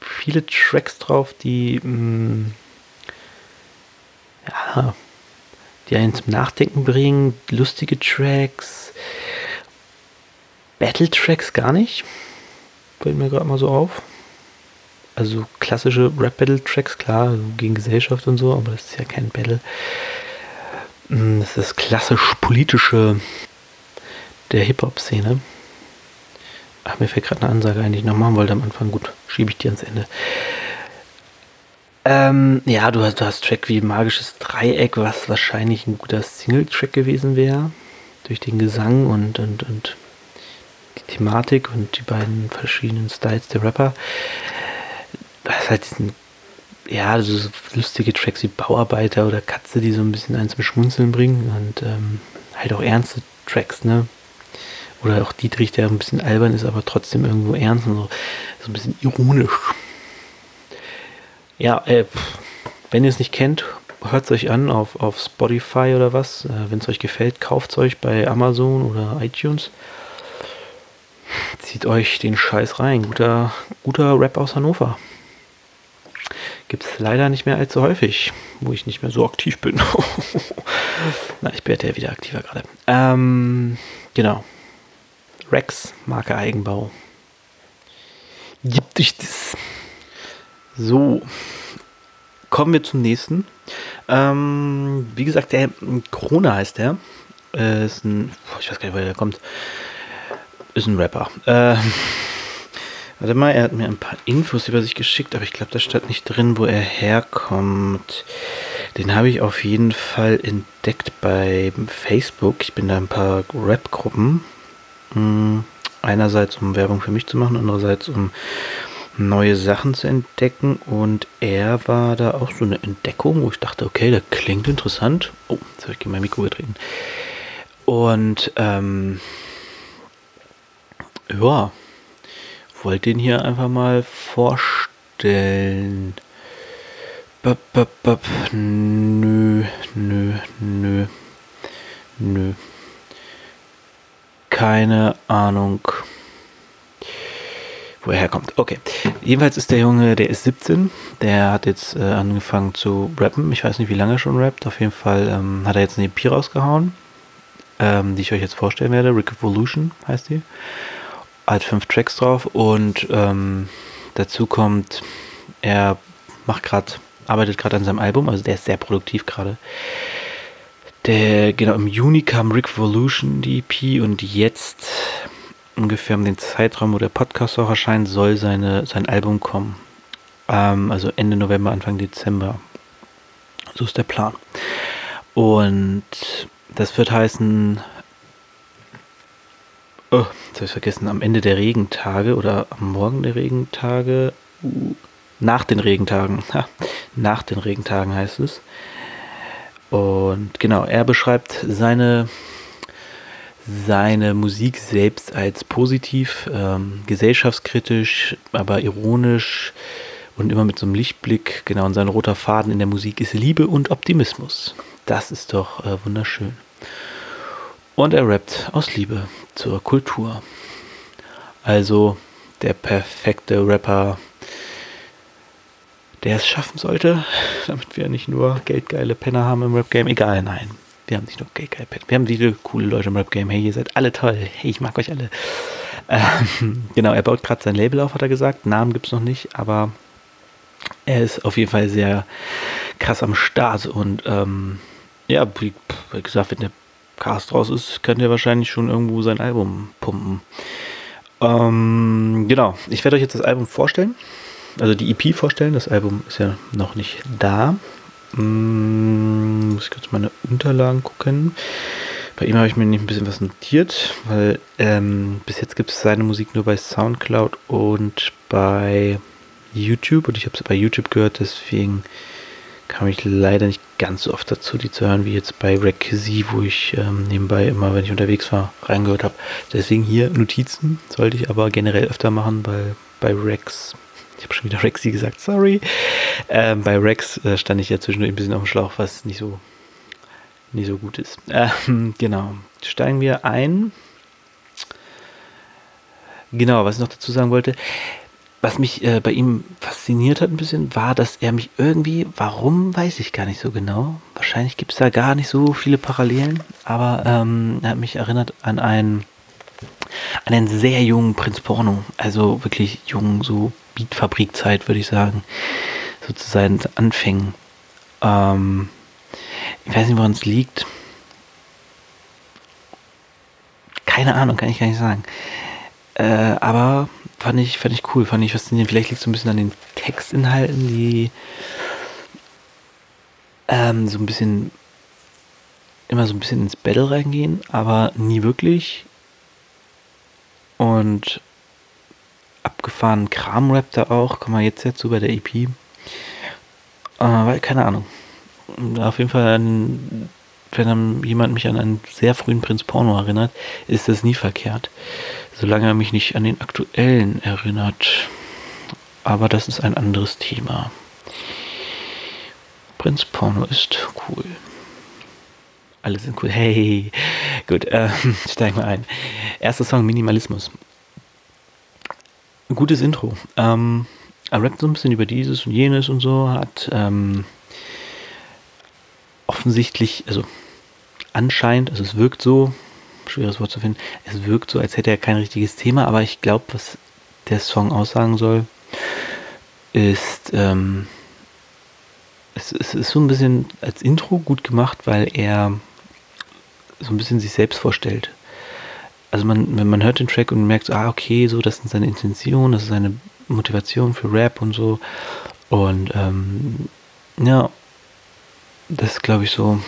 Viele Tracks drauf, die mh, mm, ja, die einen zum Nachdenken bringen. Lustige Tracks. Battle Tracks gar nicht fällt mir gerade mal so auf. Also klassische Rap-Battle-Tracks, klar, gegen Gesellschaft und so, aber das ist ja kein Battle. Mm, das ist klassisch politische der Hip-Hop-Szene. Ach, mir fällt gerade eine Ansage ein, die ich noch machen wollte am Anfang. Gut, schiebe ich die ans Ende. Ähm, ja, du hast, du hast Track wie Magisches Dreieck, was wahrscheinlich ein guter Single-Track gewesen wäre. Durch den Gesang und, und, und die Thematik und die beiden verschiedenen Styles der Rapper. Das halt diesen ja, so lustige Tracks wie Bauarbeiter oder Katze, die so ein bisschen eins zum Schmunzeln bringen und ähm, halt auch ernste Tracks, ne? Oder auch Dietrich, der ein bisschen albern ist, aber trotzdem irgendwo ernst und so, so ein bisschen ironisch. Ja, äh, wenn ihr es nicht kennt, hört es euch an auf, auf Spotify oder was. Äh, wenn es euch gefällt, kauft es euch bei Amazon oder iTunes. Zieht euch den Scheiß rein. Guter, guter Rap aus Hannover. Gibt es leider nicht mehr allzu häufig, wo ich nicht mehr so aktiv bin. Na, ich werde ja wieder aktiver gerade. Ähm, genau. Rex, Marke Eigenbau. Gibt dich das. So. Kommen wir zum nächsten. Ähm, wie gesagt, der Krone heißt der. Äh, ist ein, ich weiß gar nicht, woher der kommt. Ist ein Rapper. Äh, warte mal, er hat mir ein paar Infos über sich geschickt, aber ich glaube, da stand nicht drin, wo er herkommt. Den habe ich auf jeden Fall entdeckt bei Facebook. Ich bin da ein paar Rap-Gruppen. Hm, einerseits, um Werbung für mich zu machen, andererseits, um neue Sachen zu entdecken. Und er war da auch so eine Entdeckung, wo ich dachte, okay, das klingt interessant. Oh, jetzt habe ich mein Mikro getreten. Und ähm, ja, wollte ihn hier einfach mal vorstellen. Bap, bap, bap. Nö, nö, nö, nö. Keine Ahnung wo er herkommt. Okay. Jedenfalls ist der Junge, der ist 17. Der hat jetzt äh, angefangen zu rappen. Ich weiß nicht, wie lange er schon rappt. Auf jeden Fall ähm, hat er jetzt eine EP rausgehauen, ähm, die ich euch jetzt vorstellen werde. Rick Evolution heißt die. Hat fünf Tracks drauf und ähm, dazu kommt, er macht gerade, arbeitet gerade an seinem Album, also der ist sehr produktiv gerade. Der, genau, im Juni kam Rick Evolution, die EP, und jetzt ungefähr um den Zeitraum, wo der Podcast auch erscheint, soll seine, sein Album kommen. Ähm, also Ende November, Anfang Dezember. So ist der Plan. Und das wird heißen, oh, jetzt habe ich vergessen, am Ende der Regentage oder am Morgen der Regentage, uh, nach den Regentagen, nach den Regentagen heißt es. Und genau, er beschreibt seine seine Musik selbst als positiv, ähm, gesellschaftskritisch, aber ironisch und immer mit so einem Lichtblick. Genau, und sein roter Faden in der Musik ist Liebe und Optimismus. Das ist doch äh, wunderschön. Und er rappt aus Liebe zur Kultur. Also der perfekte Rapper, der es schaffen sollte, damit wir nicht nur geldgeile Penner haben im Rap-Game. Egal, nein. Wir haben nicht nur gay, gay, Wir haben viele coole Leute im Rap-Game. Hey, ihr seid alle toll. Hey, ich mag euch alle. Ähm, genau, er baut gerade sein Label auf, hat er gesagt. Namen gibt es noch nicht, aber er ist auf jeden Fall sehr krass am Start. Und ähm, ja, wie, gesagt, wenn der Cast raus ist, könnt ihr wahrscheinlich schon irgendwo sein Album pumpen. Ähm, genau, ich werde euch jetzt das Album vorstellen. Also die EP vorstellen. Das Album ist ja noch nicht da. Muss ich kurz meine Unterlagen gucken. Bei ihm habe ich mir nicht ein bisschen was notiert, weil ähm, bis jetzt gibt es seine Musik nur bei Soundcloud und bei YouTube. Und ich habe es bei YouTube gehört, deswegen kam ich leider nicht ganz so oft dazu, die zu hören, wie jetzt bei Requisy, wo ich ähm, nebenbei immer, wenn ich unterwegs war, reingehört habe. Deswegen hier Notizen sollte ich aber generell öfter machen, weil bei Rex ich habe schon wieder Rexy gesagt, sorry. Ähm, bei Rex äh, stand ich ja zwischendurch ein bisschen auf dem Schlauch, was nicht so, nicht so gut ist. Ähm, genau. Steigen wir ein. Genau, was ich noch dazu sagen wollte. Was mich äh, bei ihm fasziniert hat ein bisschen, war, dass er mich irgendwie, warum weiß ich gar nicht so genau. Wahrscheinlich gibt es da gar nicht so viele Parallelen, aber ähm, er hat mich erinnert an einen, an einen sehr jungen Prinz Porno. Also wirklich jung, so Beatfabrikzeit, würde ich sagen, so zu Anfängen. Ähm, ich weiß nicht, woran es liegt. Keine Ahnung, kann ich gar nicht sagen. Äh, aber fand ich, fand ich cool, fand ich faszinierend. Vielleicht liegt es so ein bisschen an den Textinhalten, die ähm, so ein bisschen immer so ein bisschen ins Battle reingehen, aber nie wirklich. Und abgefahrenen Kram-Rap da auch, kommen wir jetzt dazu bei der EP. weil, keine Ahnung. Auf jeden Fall, wenn jemand mich an einen sehr frühen Prinz Porno erinnert, ist das nie verkehrt. Solange er mich nicht an den aktuellen erinnert. Aber das ist ein anderes Thema. Prinz Porno ist cool. Alle sind cool. Hey, gut, äh, steigen wir ein. Erster Song Minimalismus. Gutes Intro. Ähm, er rappt so ein bisschen über dieses und jenes und so, hat ähm, offensichtlich, also anscheinend, also es wirkt so, schweres Wort zu finden, es wirkt so, als hätte er kein richtiges Thema, aber ich glaube, was der Song aussagen soll, ist, ähm, es, es, ist so ein bisschen als Intro gut gemacht, weil er so ein bisschen sich selbst vorstellt. Also man, wenn man hört den Track und merkt, so, ah, okay, so, das sind seine Intentionen, das ist seine Motivation für Rap und so. Und ähm, ja, das ist, glaube ich, so,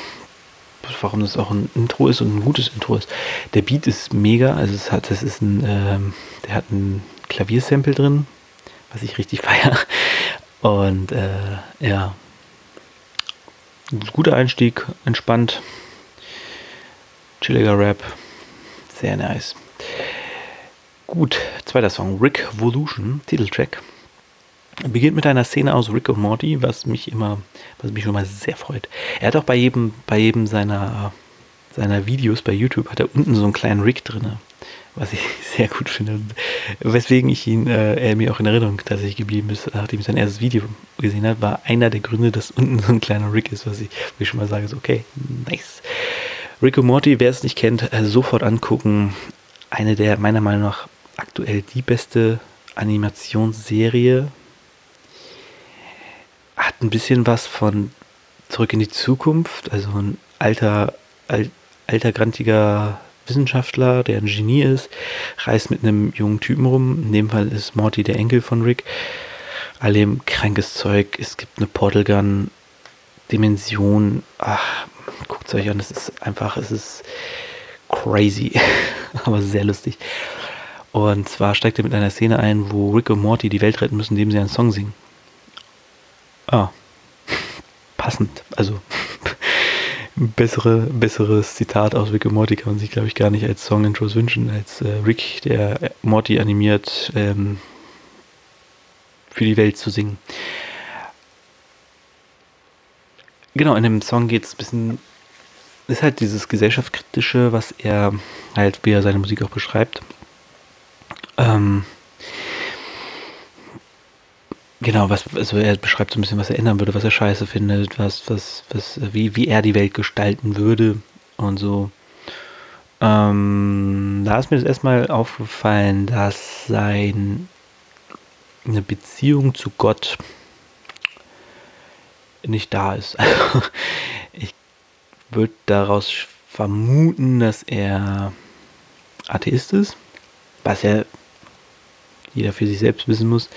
warum das auch ein Intro ist und ein gutes Intro ist. Der Beat ist mega, also es hat, das ist ein, ähm, der hat ein Klaviersample drin, was ich richtig feiere. Und äh, ja, guter Einstieg, entspannt, chilliger Rap, sehr nice. Gut, zweiter Song, Rick Volution, Titeltrack. Beginnt mit einer Szene aus Rick und Morty, was mich immer, was mich schon mal sehr freut. Er hat auch bei jedem, bei jedem seiner, seiner Videos bei YouTube hat er unten so einen kleinen Rick drin, was ich sehr gut finde. Weswegen ich ihn, äh, er mir auch in Erinnerung tatsächlich geblieben ist, nachdem ich sein erstes Video gesehen habe, war einer der Gründe, dass unten so ein kleiner Rick ist, was ich, wo ich schon mal sage, so, okay, nice. Rick und Morty, wer es nicht kennt, äh, sofort angucken. Eine der meiner Meinung nach aktuell die beste Animationsserie. Hat ein bisschen was von Zurück in die Zukunft, also ein alter, alt, alter, grantiger Wissenschaftler, der ein Genie ist, reist mit einem jungen Typen rum. In dem Fall ist Morty der Enkel von Rick. Allem krankes Zeug. Es gibt eine Portal Gun, Dimension. Ach, guckt es euch an. Es ist einfach, es ist crazy, aber sehr lustig. Und zwar steigt er mit einer Szene ein, wo Rick und Morty die Welt retten müssen, indem sie einen Song singen. Ah, passend. Also, bessere, besseres Zitat aus Rick und Morty kann man sich, glaube ich, gar nicht als Song-Intros wünschen, als äh, Rick, der Morty animiert, ähm, für die Welt zu singen. Genau, in dem Song geht es ein bisschen, ist halt dieses gesellschaftskritische, was er halt, wie er seine Musik auch beschreibt. Ähm, genau, was, also er beschreibt so ein bisschen, was er ändern würde, was er scheiße findet, was, was, was, wie, wie er die Welt gestalten würde und so. Ähm, da ist mir das erstmal aufgefallen, dass sein eine Beziehung zu Gott nicht da ist. Also, ich würde daraus vermuten, dass er Atheist ist, was ja jeder für sich selbst wissen muss.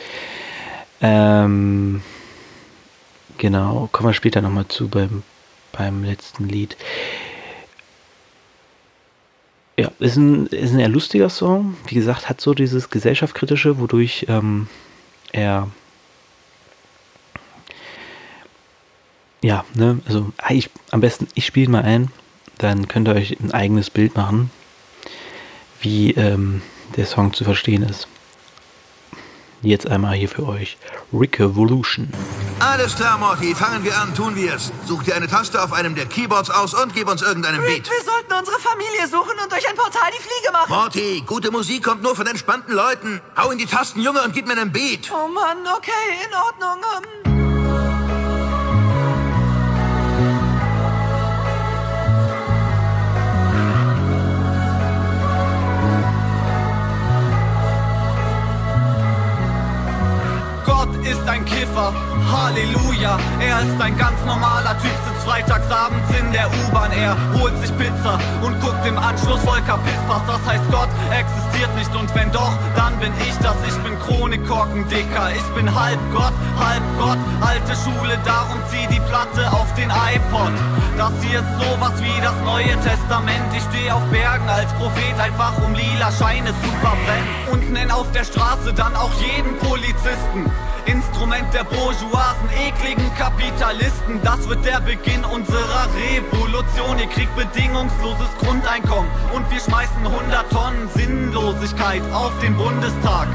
Ähm, genau, kommen wir später nochmal zu beim, beim letzten Lied. Ja, ist ein, ist ein eher lustiger Song. Wie gesagt, hat so dieses gesellschaftskritische, wodurch ähm, er ja, ne, also ah, ich, am besten, ich spiele mal ein, dann könnt ihr euch ein eigenes Bild machen, wie ähm, der Song zu verstehen ist. Jetzt einmal hier für euch Rick Evolution. Alles klar, Morty. Fangen wir an, tun wir es. Such dir eine Taste auf einem der Keyboards aus und gib uns irgendeinen Rick, Beat. wir sollten unsere Familie suchen und durch ein Portal die Fliege machen. Morty, gute Musik kommt nur von entspannten Leuten. Hau in die Tasten, Junge, und gib mir einen Beat. Oh Mann, okay, in Ordnung. Ähm. ist ein Kiffer, Halleluja. Er ist ein ganz normaler Typ, sitzt freitagsabends in der U-Bahn. Er holt sich Pizza und guckt im Anschluss Volker Pispers. Das heißt, Gott existiert nicht und wenn doch, dann bin ich das. Ich bin Chronikkorken, Dicker. Ich bin halb Gott, halb Gott. Alte Schule, darum zieh die Platte auf den iPod. Das hier ist sowas wie das Neue Testament. Ich stehe auf Bergen als Prophet, einfach um lila Scheine zu verbrennen. Und nenn auf der Straße dann auch jeden Polizisten. Instrument der Bourgeoisen, ekligen Kapitalisten. Das wird der Beginn unserer Revolution. Ihr kriegt bedingungsloses Grundeinkommen und wir schmeißen 100 Tonnen Sinnlosigkeit auf den Bundestag.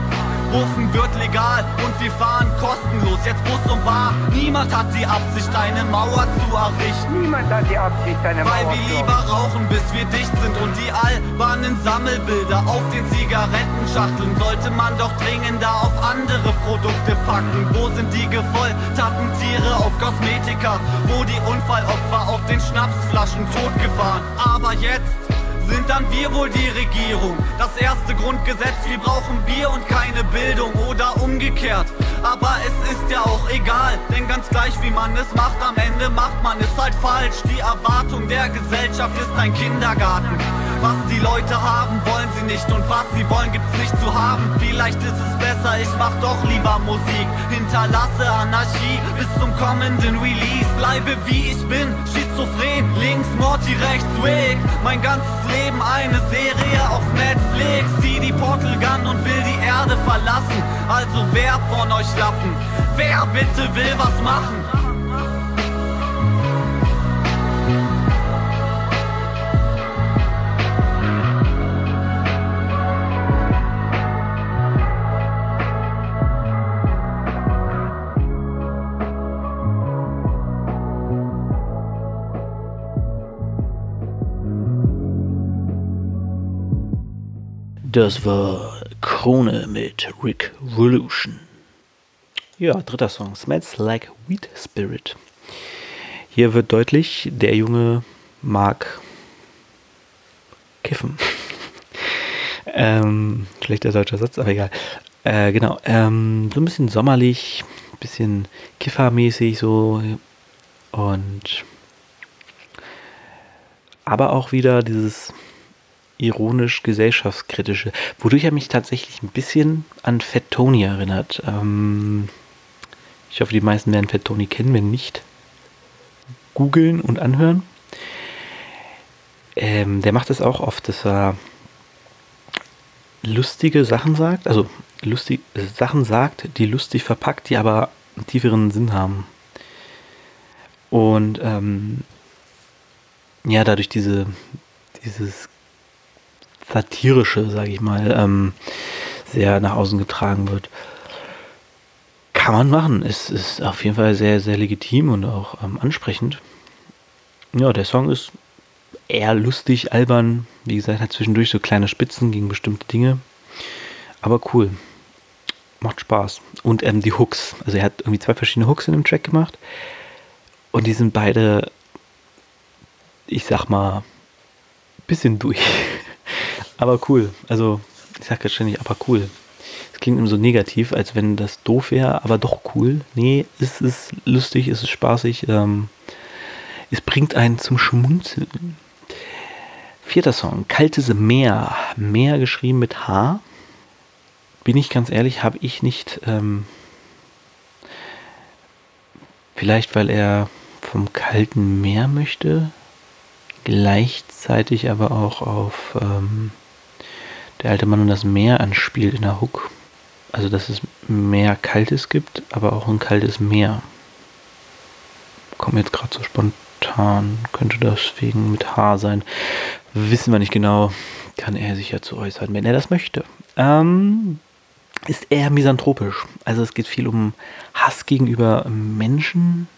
Buffen wird legal und wir fahren kostenlos. Jetzt Bus und Bar. Niemand hat die Absicht, eine Mauer zu errichten. Niemand hat die Absicht, eine Weil Mauer wir zu lieber rauchen, bis wir dicht sind. Und die albernen Sammelbilder auf den Zigarettenschachteln sollte man doch dringender auf andere Produkte packen. Wo sind die gefolterten Tiere auf Kosmetika? Wo die Unfallopfer auf den Schnapsflaschen totgefahren? Aber jetzt sind dann wir wohl die Regierung. Das erste Grundgesetz, wir brauchen Bier und keine Bildung oder umgekehrt. Aber es ist ja auch egal, denn ganz gleich wie man es macht, am Ende macht man es halt falsch. Die Erwartung der Gesellschaft ist ein Kindergarten. Was die Leute haben, wollen sie nicht und was sie wollen, gibt's nicht zu haben. Vielleicht ist es besser, ich mach doch lieber Musik. Hinterlasse Anarchie bis zum kommenden Release. Bleibe wie ich bin, schizophren, links Morty, rechts Wig. Mein ganzes Leben eine Serie auf Netflix. Zieh die Portal Gun und will die Erde verlassen. Also wer von euch Lappen? Wer bitte will was machen? Das war Krone mit Rick Revolution. Ja, dritter Song, Smells Like Wheat Spirit. Hier wird deutlich, der Junge mag kiffen. ähm, schlechter deutscher Satz, aber egal. Äh, genau, ähm, so ein bisschen sommerlich, bisschen kiffermäßig so und aber auch wieder dieses ironisch gesellschaftskritische, wodurch er mich tatsächlich ein bisschen an Fat Tony erinnert. Ähm, ich hoffe, die meisten werden Fat Tony kennen, wenn nicht, googeln und anhören. Ähm, der macht es auch oft, dass er lustige Sachen sagt, also lustig, äh, Sachen sagt, die lustig verpackt, die aber einen tieferen Sinn haben. Und ähm, ja, dadurch diese, dieses satirische, sage ich mal, ähm, sehr nach außen getragen wird. Kann man machen. Es ist auf jeden Fall sehr, sehr legitim und auch ähm, ansprechend. Ja, der Song ist eher lustig, albern. Wie gesagt, hat zwischendurch so kleine Spitzen gegen bestimmte Dinge. Aber cool. Macht Spaß. Und ähm, die Hooks. Also er hat irgendwie zwei verschiedene Hooks in dem Track gemacht. Und die sind beide, ich sag mal, bisschen durch. aber cool. Also, ich sag jetzt ständig, aber cool. Es klingt immer so negativ, als wenn das doof wäre, aber doch cool. Nee, es ist lustig, es ist spaßig. Ähm, es bringt einen zum Schmunzeln. Vierter Song, Kaltes Meer. Meer geschrieben mit H. Bin ich ganz ehrlich, habe ich nicht. Ähm, vielleicht, weil er vom kalten Meer möchte. Gleichzeitig aber auch auf ähm, der alte Mann und das Meer anspielt in der Hook. Also, dass es mehr Kaltes gibt, aber auch ein kaltes Meer. Kommt jetzt gerade so spontan. Könnte deswegen mit H sein. Wissen wir nicht genau. Kann er sich ja zu äußern, wenn er das möchte. Ähm, ist eher misanthropisch. Also es geht viel um Hass gegenüber Menschen,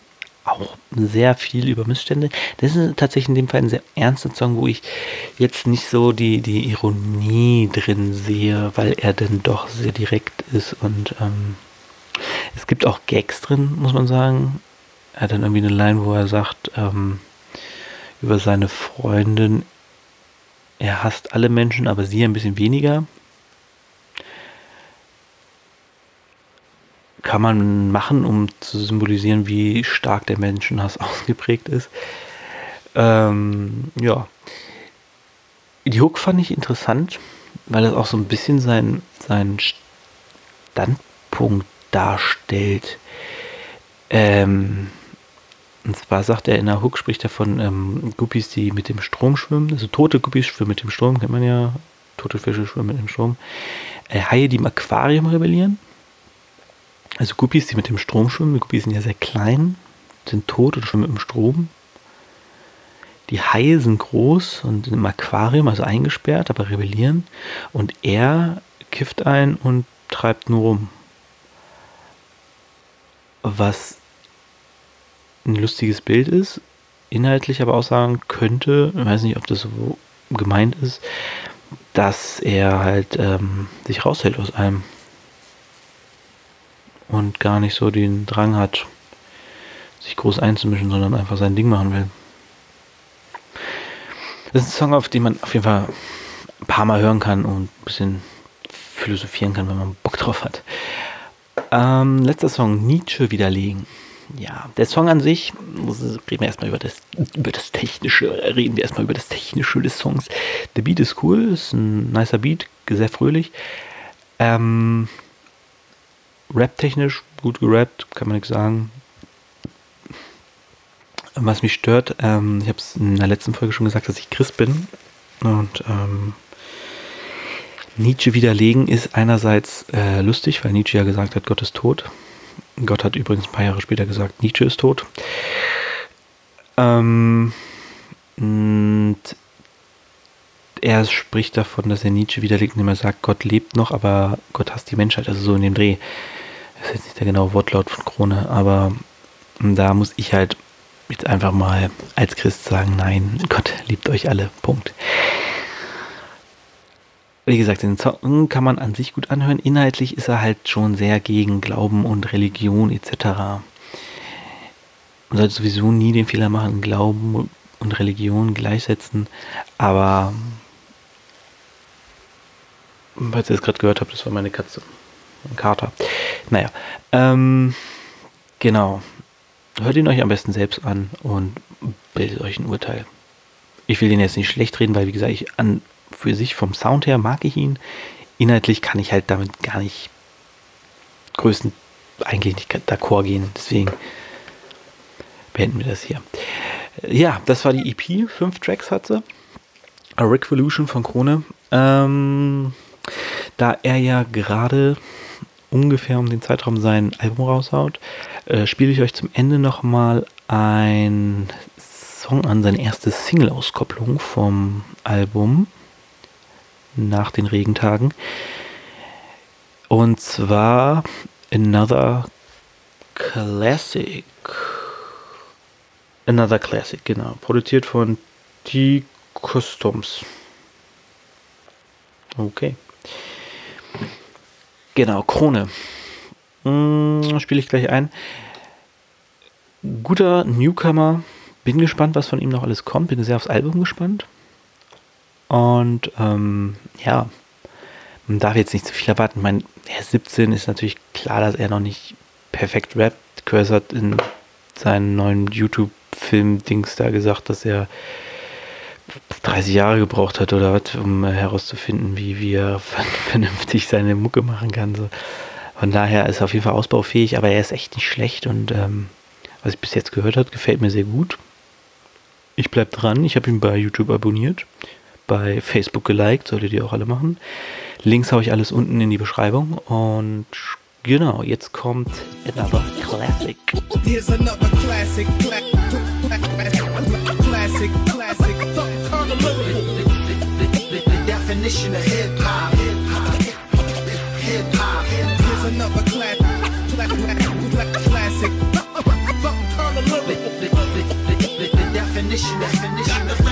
auch sehr viel über Missstände. Das ist tatsächlich in dem Fall ein sehr ernster Song, wo ich jetzt nicht so die, die Ironie drin sehe, weil er dann doch sehr direkt ist und ähm, es gibt auch Gags drin, muss man sagen. Er hat dann irgendwie eine Line, wo er sagt ähm, über seine Freundin, er hasst alle Menschen, aber sie ein bisschen weniger. Kann man machen, um zu symbolisieren, wie stark der Menschenhass ausgeprägt ist. Ähm, ja. Die Hook fand ich interessant, weil es auch so ein bisschen seinen sein Standpunkt darstellt. Ähm, und zwar sagt er in der Hook, spricht er von ähm, Guppies, die mit dem Strom schwimmen. Also tote Guppies schwimmen mit dem Strom, kennt man ja. Tote Fische schwimmen mit dem Strom. Äh, Haie, die im Aquarium rebellieren Also Guppies, die mit dem Strom schwimmen, Guppies sind ja sehr klein, sind tot und schwimmen mit dem Strom. Die Haie sind groß und im Aquarium, also eingesperrt, aber rebellieren. Und er kifft ein und treibt nur rum. Was ein lustiges Bild ist, inhaltlich aber auch sagen könnte, ich weiß nicht, ob das so gemeint ist, dass er halt ähm, sich raushält aus einem und gar nicht so den Drang hat, sich groß einzumischen, sondern einfach sein Ding machen will. Das ist ein Song, auf den man auf jeden Fall ein paar Mal hören kann und ein bisschen philosophieren kann, wenn man Bock drauf hat. Ähm, letzter Song, Nietzsche widerlegen. Ja, der Song an sich, reden wir erstmal über das, über das Technische, reden wir erstmal über das Technische des Songs. Der Beat ist cool, ist ein nicer Beat, sehr fröhlich. Ähm, Rap-technisch gut gerappt, kann man nichts sagen. Was mich stört, ähm, ich habe es in der letzten Folge schon gesagt, dass ich Christ bin. Und ähm, Nietzsche widerlegen ist einerseits äh, lustig, weil Nietzsche ja gesagt hat, Gott ist tot. Gott hat übrigens ein paar Jahre später gesagt, Nietzsche ist tot. Ähm, und er spricht davon, dass er Nietzsche widerlegt, indem er sagt, Gott lebt noch, aber Gott hasst die Menschheit, also so in dem Dreh. Das ist jetzt nicht der genaue Wortlaut von Krone, aber da muss ich halt jetzt einfach mal als Christ sagen, nein, Gott liebt euch alle. Punkt. Wie gesagt, den Song kann man an sich gut anhören. Inhaltlich ist er halt schon sehr gegen Glauben und Religion etc. Man sollte sowieso nie den Fehler machen, Glauben und Religion gleichsetzen. Aber, falls ihr es gerade gehört habt, das war meine Katze. Ein Kater. Naja, ähm, genau. Hört ihn euch am besten selbst an und bildet euch ein Urteil. Ich will den jetzt nicht schlecht reden, weil wie gesagt, ich an für sich vom Sound her mag ich ihn. Inhaltlich kann ich halt damit gar nicht größten eigentlich nicht d'accord gehen. Deswegen beenden wir das hier. Ja, das war die EP. Fünf Tracks hat sie. A Revolution von Krone. Ähm, da er ja gerade ungefähr um den Zeitraum sein Album raushaut, äh, spiele ich euch zum Ende nochmal ein Song an, seine erste Single-Auskopplung vom Album nach den Regentagen. Und zwar Another Classic. Another Classic, genau. Produziert von T Customs. Okay. Genau, Krone. Hm, Spiele ich gleich ein. Guter Newcomer. Bin gespannt, was von ihm noch alles kommt. Bin sehr aufs Album gespannt. Und ähm, ja, man darf jetzt nicht zu viel erwarten. Ich meine, er ist 17, ist natürlich klar, dass er noch nicht perfekt rappt. Curse hat in seinen neuen YouTube-Film-Dings da gesagt, dass er 30 Jahre gebraucht hat oder was, um herauszufinden, wie, wie er vernünftig seine Mucke machen kann. So. Von daher ist er auf jeden Fall ausbaufähig, aber er ist echt nicht schlecht und ähm, was ich bis jetzt gehört habe, gefällt mir sehr gut. Ich bleib dran, ich habe ihn bei YouTube abonniert, bei Facebook geliked, solltet ihr auch alle machen. Links habe ich alles unten in die Beschreibung und genau, jetzt kommt another classic. Here's another classic, classic, classic, classic. The definition of hip hop. Hip hop. Here's another classic, classic. The definition, definition. Got the rap shit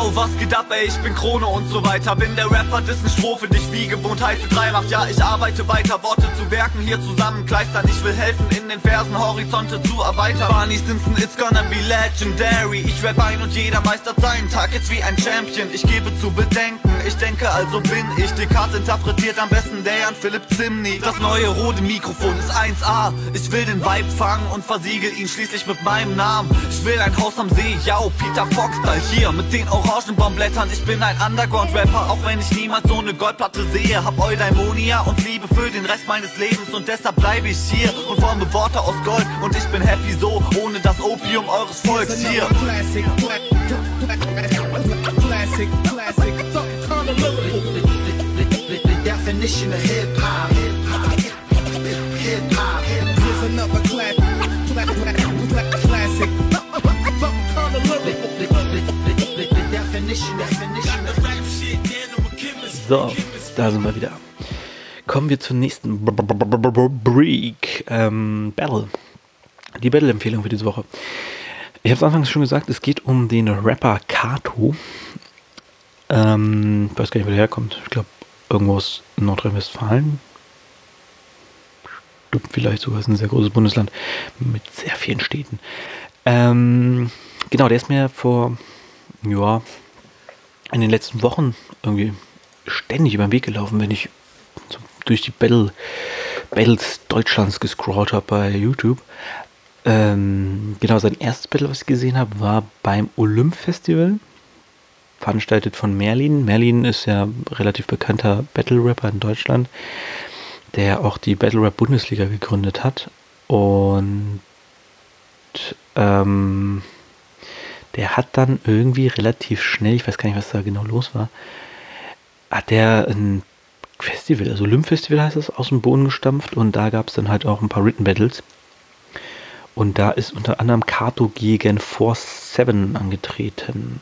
Yo, was geht ab, ey, ich bin Krone und so weiter. Bin der Rapper, dessen Strophe dich wie gewohnt heiße drei macht. Ja, ich arbeite weiter, Worte zu Werken hier zusammen kleistern. Ich will helfen, in den Versen Horizonte zu erweitern. Barney Stinson, it's gonna be legendary. Ich rap ein und jeder meistert seinen Tag jetzt wie ein Champion. Ich gebe zu bedenken, ich denke, also bin ich. Descartes interpretiert am besten der Jan Philipp Zimny. Das neue rote Mikrofon ist 1A. Ich will den Vibe fangen und versiegel ihn schließlich mit meinem Namen. Ich will ein Haus am See, ja, Peter Fox Style hier mit den Orangenbaumblättern. Ich bin ein Underground-Rapper, auch wenn ich niemals so eine Goldplatte sehe. Hab Eudaimonia und Liebe für den Rest meines Lebens und deshalb bleibe ich hier und forme Worte aus Gold. Und ich bin happy so, ohne das Opium eures Volks hier. Classic, classic, classic, definition of hip hop. So, da sind wir wieder. Kommen wir zur nächsten Break. Ähm, Battle. Die Battle-Empfehlung für diese Woche. Ich habe es anfangs schon gesagt, es geht um den Rapper Kato. Ähm, ich weiß gar nicht, wo der herkommt. Ich glaube, irgendwo aus Nordrhein-Westfalen. Vielleicht sogar, ist ein sehr großes Bundesland mit sehr vielen Städten. Ähm, genau, der ist mir vor, ja, in den letzten Wochen irgendwie ständig über den Weg gelaufen, wenn ich so durch die Battle, Battles Deutschlands gescrollt habe bei YouTube. Ähm, genau, sein erstes Battle, was ich gesehen habe, war beim Olymp Festival, veranstaltet von Merlin. Merlin ist ja relativ bekannter Battle-Rapper in Deutschland, der auch die Battle-Rap-Bundesliga gegründet hat. Und ähm, der hat dann irgendwie relativ schnell, ich weiß gar nicht, was da genau los war, hat der ein Festival, also Olymp Festival heißt es, aus dem Boden gestampft und da gab es dann halt auch ein paar Written Battles. Und da ist unter anderem Kato gegen Force 7 angetreten.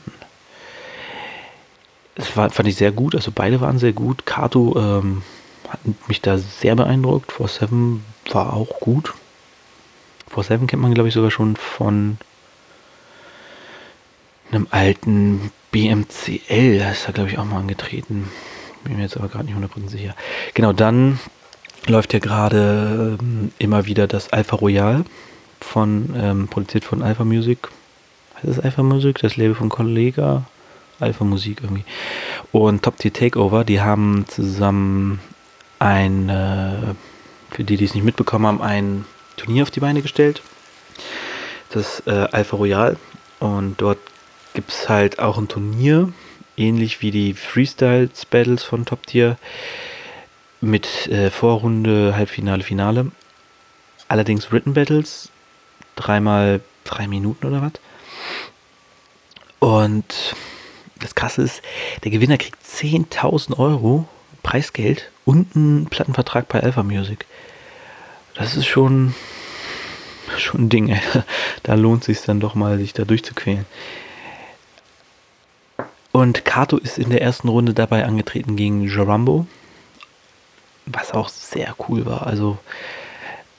Das war, fand ich sehr gut, also beide waren sehr gut. Kato ähm, hat mich da sehr beeindruckt. Force 7 war auch gut. Force 7 kennt man, glaube ich, sogar schon von einem alten BMCL. Da ist er, glaube ich, auch mal angetreten. Bin mir jetzt aber gerade nicht 100% sicher. Genau, dann läuft ja gerade ähm, immer wieder das Alpha Royal von, ähm, produziert von Alpha Music. Heißt das Alpha Music? Das Label von Kollega? Alpha Musik irgendwie. Und Top Tier Takeover, die haben zusammen ein, äh, für die, die es nicht mitbekommen haben, ein Turnier auf die Beine gestellt. Das äh, Alpha Royal. Und dort gibt es halt auch ein Turnier, ähnlich wie die Freestyles Battles von Top Tier. Mit äh, Vorrunde, Halbfinale, Finale. Allerdings Written Battles dreimal drei Minuten oder was. Und das Krasse ist, der Gewinner kriegt 10.000 Euro Preisgeld und einen Plattenvertrag bei Alpha Music. Das ist schon, schon ein Ding. Da lohnt sich dann doch mal, sich da durchzuquälen. Und Kato ist in der ersten Runde dabei angetreten gegen Jarambo, was auch sehr cool war. Also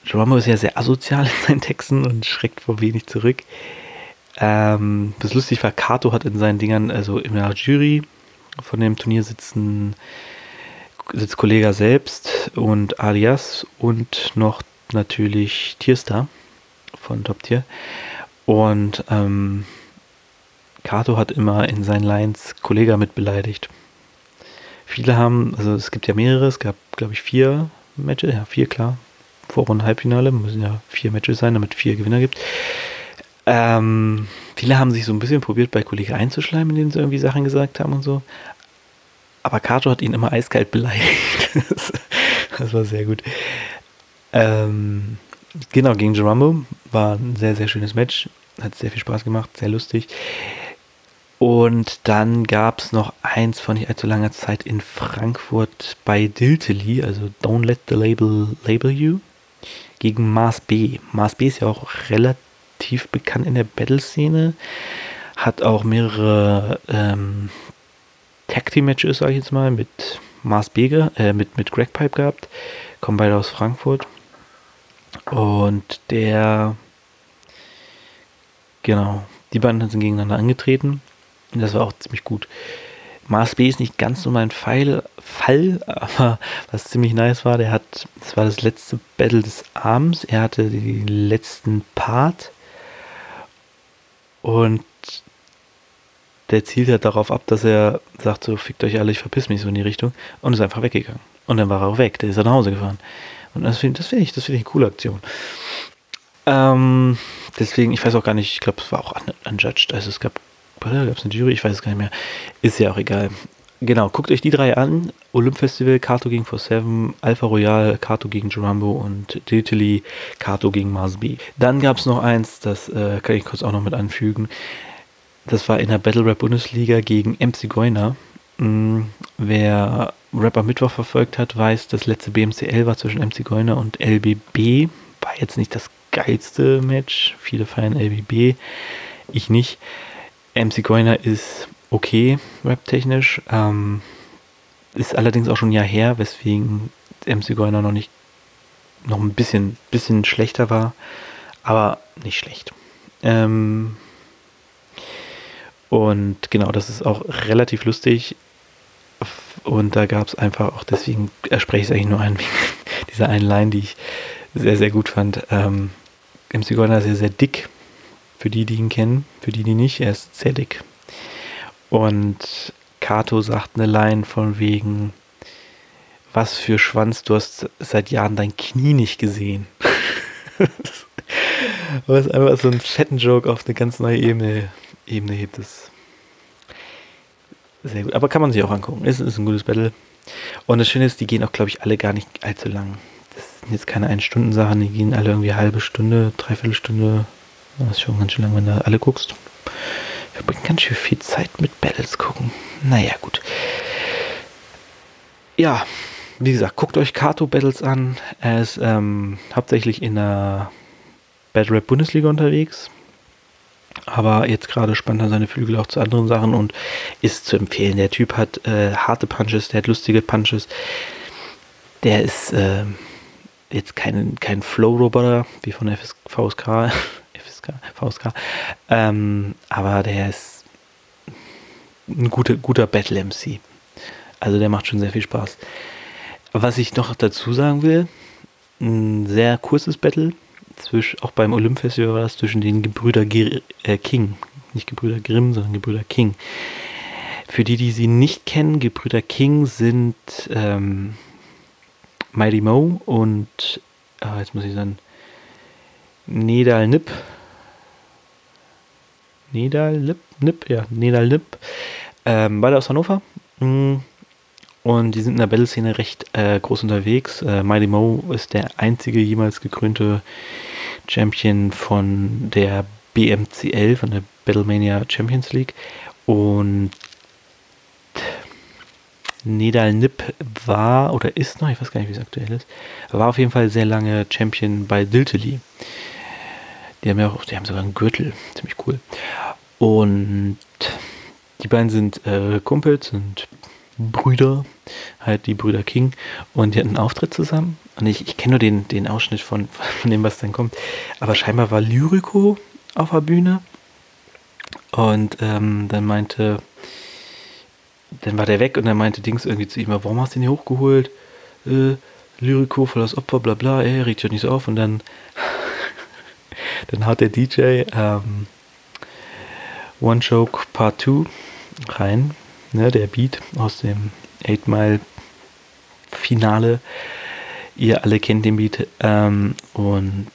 Geronimo ist ja sehr asozial in seinen Texten und schreckt vor wenig zurück. Ähm, das lustig war, Kato hat in seinen Dingern, also in der Jury von dem Turnier sitzen sitzt Kollega selbst und Alias und noch natürlich Tierstar von Top Tier. Und ähm, Kato hat immer in seinen Lines Kollega mit beleidigt. Viele haben, also es gibt ja mehrere, es gab glaube ich vier Matches, ja vier klar, Vorrunde, Halbfinale, müssen ja vier Matches sein, damit vier Gewinner gibt. Ähm, viele haben sich so ein bisschen probiert, bei Kollege einzuschleimen, indem sie irgendwie Sachen gesagt haben und so. Aber Kato hat ihn immer eiskalt beleidigt. das war sehr gut. Ähm, genau, gegen Geronimo war ein sehr, sehr schönes Match. Hat sehr viel Spaß gemacht, sehr lustig. Und dann gab es noch eins von nicht allzu langer Zeit in Frankfurt bei Diltely, also Don't Let the Label Label You gegen Mars B. Mars B ist ja auch relativ bekannt in der Battle-Szene. Hat auch mehrere ähm, Tag Team Matches, sage ich jetzt mal, mit Mars B, äh, mit, mit Greg Pipe gehabt. Kommen beide aus Frankfurt. Und der, genau, die beiden sind gegeneinander angetreten. Und das war auch ziemlich gut. Mars B ist nicht ganz so mein Fall, Fall, aber was ziemlich nice war, der hat, das war das letzte Battle des Abends, er hatte den letzten Part und der zielt halt darauf ab, dass er sagt so, fickt euch alle, ich verpiss mich so in die Richtung und ist einfach weggegangen. Und dann war er auch weg, der ist nach Hause gefahren. Und das finde find ich, das finde ich eine coole Aktion. Ähm, deswegen, ich weiß auch gar nicht, ich glaube, es war auch unjudged. Also es gab oder gab es eine Jury? Ich weiß es gar nicht mehr. Ist ja auch egal. Genau, guckt euch die drei an. Olymp Festival, Kato gegen 47, Alpha Royal, Kato gegen Gerambo und Italy, Kato gegen Mars B. Dann gab es noch eins, das äh, kann ich kurz auch noch mit anfügen. Das war in der Battle Rap Bundesliga gegen MC Goiner. Hm, wer Rapper Mittwoch verfolgt hat, weiß, das letzte BMCL war zwischen MC Goiner und LBB. War jetzt nicht das geilste Match. Viele feiern LBB. Ich nicht. MC Goiner ist okay, rap-technisch. Ähm, ist allerdings auch schon ein Jahr her, weswegen MC Goiner noch nicht noch ein bisschen, bisschen schlechter war, aber nicht schlecht. Ähm, und genau, das ist auch relativ lustig. Und da gab es einfach auch, deswegen spreche ich es eigentlich nur wegen dieser einen Line, die ich sehr, sehr gut fand. Ähm, MC Goiner ist sehr, sehr dick. Für die, die ihn kennen, für die, die nicht, er ist dick. Und Kato sagt eine Line von wegen, was für Schwanz, du hast seit Jahren dein Knie nicht gesehen. Was einfach so einen fetten Joke auf eine ganz neue Ebene, Ebene hebt. Das sehr gut. Aber kann man sich auch angucken. Ist, ist ein gutes Battle. Und das Schöne ist, die gehen auch, glaube ich, alle gar nicht allzu lang. Das sind jetzt keine Ein-Stunden-Sachen, die gehen alle irgendwie halbe Stunde, dreiviertel Stunde. Das ist schon ganz schön lang, wenn du alle guckst. Wir verbringen ganz schön viel Zeit mit Battles gucken. Naja, gut. Ja, wie gesagt, guckt euch Kato Battles an. Er ist ähm, hauptsächlich in der Battle Rap Bundesliga unterwegs. Aber jetzt gerade spannt er seine Flügel auch zu anderen Sachen und ist zu empfehlen. Der Typ hat äh, harte Punches, der hat lustige Punches. Der ist äh, jetzt kein, kein Flow-Roboter wie von FS, VSK, VSK. Ähm, aber der ist ein guter, guter Battle-MC. Also der macht schon sehr viel Spaß. Was ich noch dazu sagen will, ein sehr kurzes Battle, zwischen, auch beim Olymp-Festival war das zwischen den Gebrüder G äh, King, nicht Gebrüder Grimm, sondern Gebrüder King. Für die, die sie nicht kennen, Gebrüder King sind ähm, Mighty Mo und, ah, jetzt muss ich sagen, Nedal Nip. Nedal Nip, ja, Nedal Nip. Ähm, beide aus Hannover. Mhm und die sind in der Battle-Szene recht äh, groß unterwegs. Äh, Mighty Mo ist der einzige jemals gekrönte Champion von der BMCL, von der Battlemania Champions League. Und Nedal Nip war oder ist noch, ich weiß gar nicht, wie es aktuell ist, war auf jeden Fall sehr lange Champion bei Diltily. Die haben ja auch, die haben sogar einen Gürtel, ziemlich cool. Und die beiden sind äh, Kumpels, sind Brüder, halt die Brüder King, und die hatten einen Auftritt zusammen. Und ich, ich kenne nur den, den Ausschnitt von, von dem, was dann kommt. Aber scheinbar war Lyrico auf der Bühne. Und ähm, dann meinte, dann war der weg und dann meinte Dings irgendwie zu ihm, warum hast du ihn hier hochgeholt? Äh, Lyrico voll das Opfer, bla bla, ey, regt ja nicht so auf. Und dann, dann hat der DJ ähm, One Joke Part 2 rein ne, der Beat aus dem 8 Mile Finale. Ihr alle kennt den Beat. Ähm, und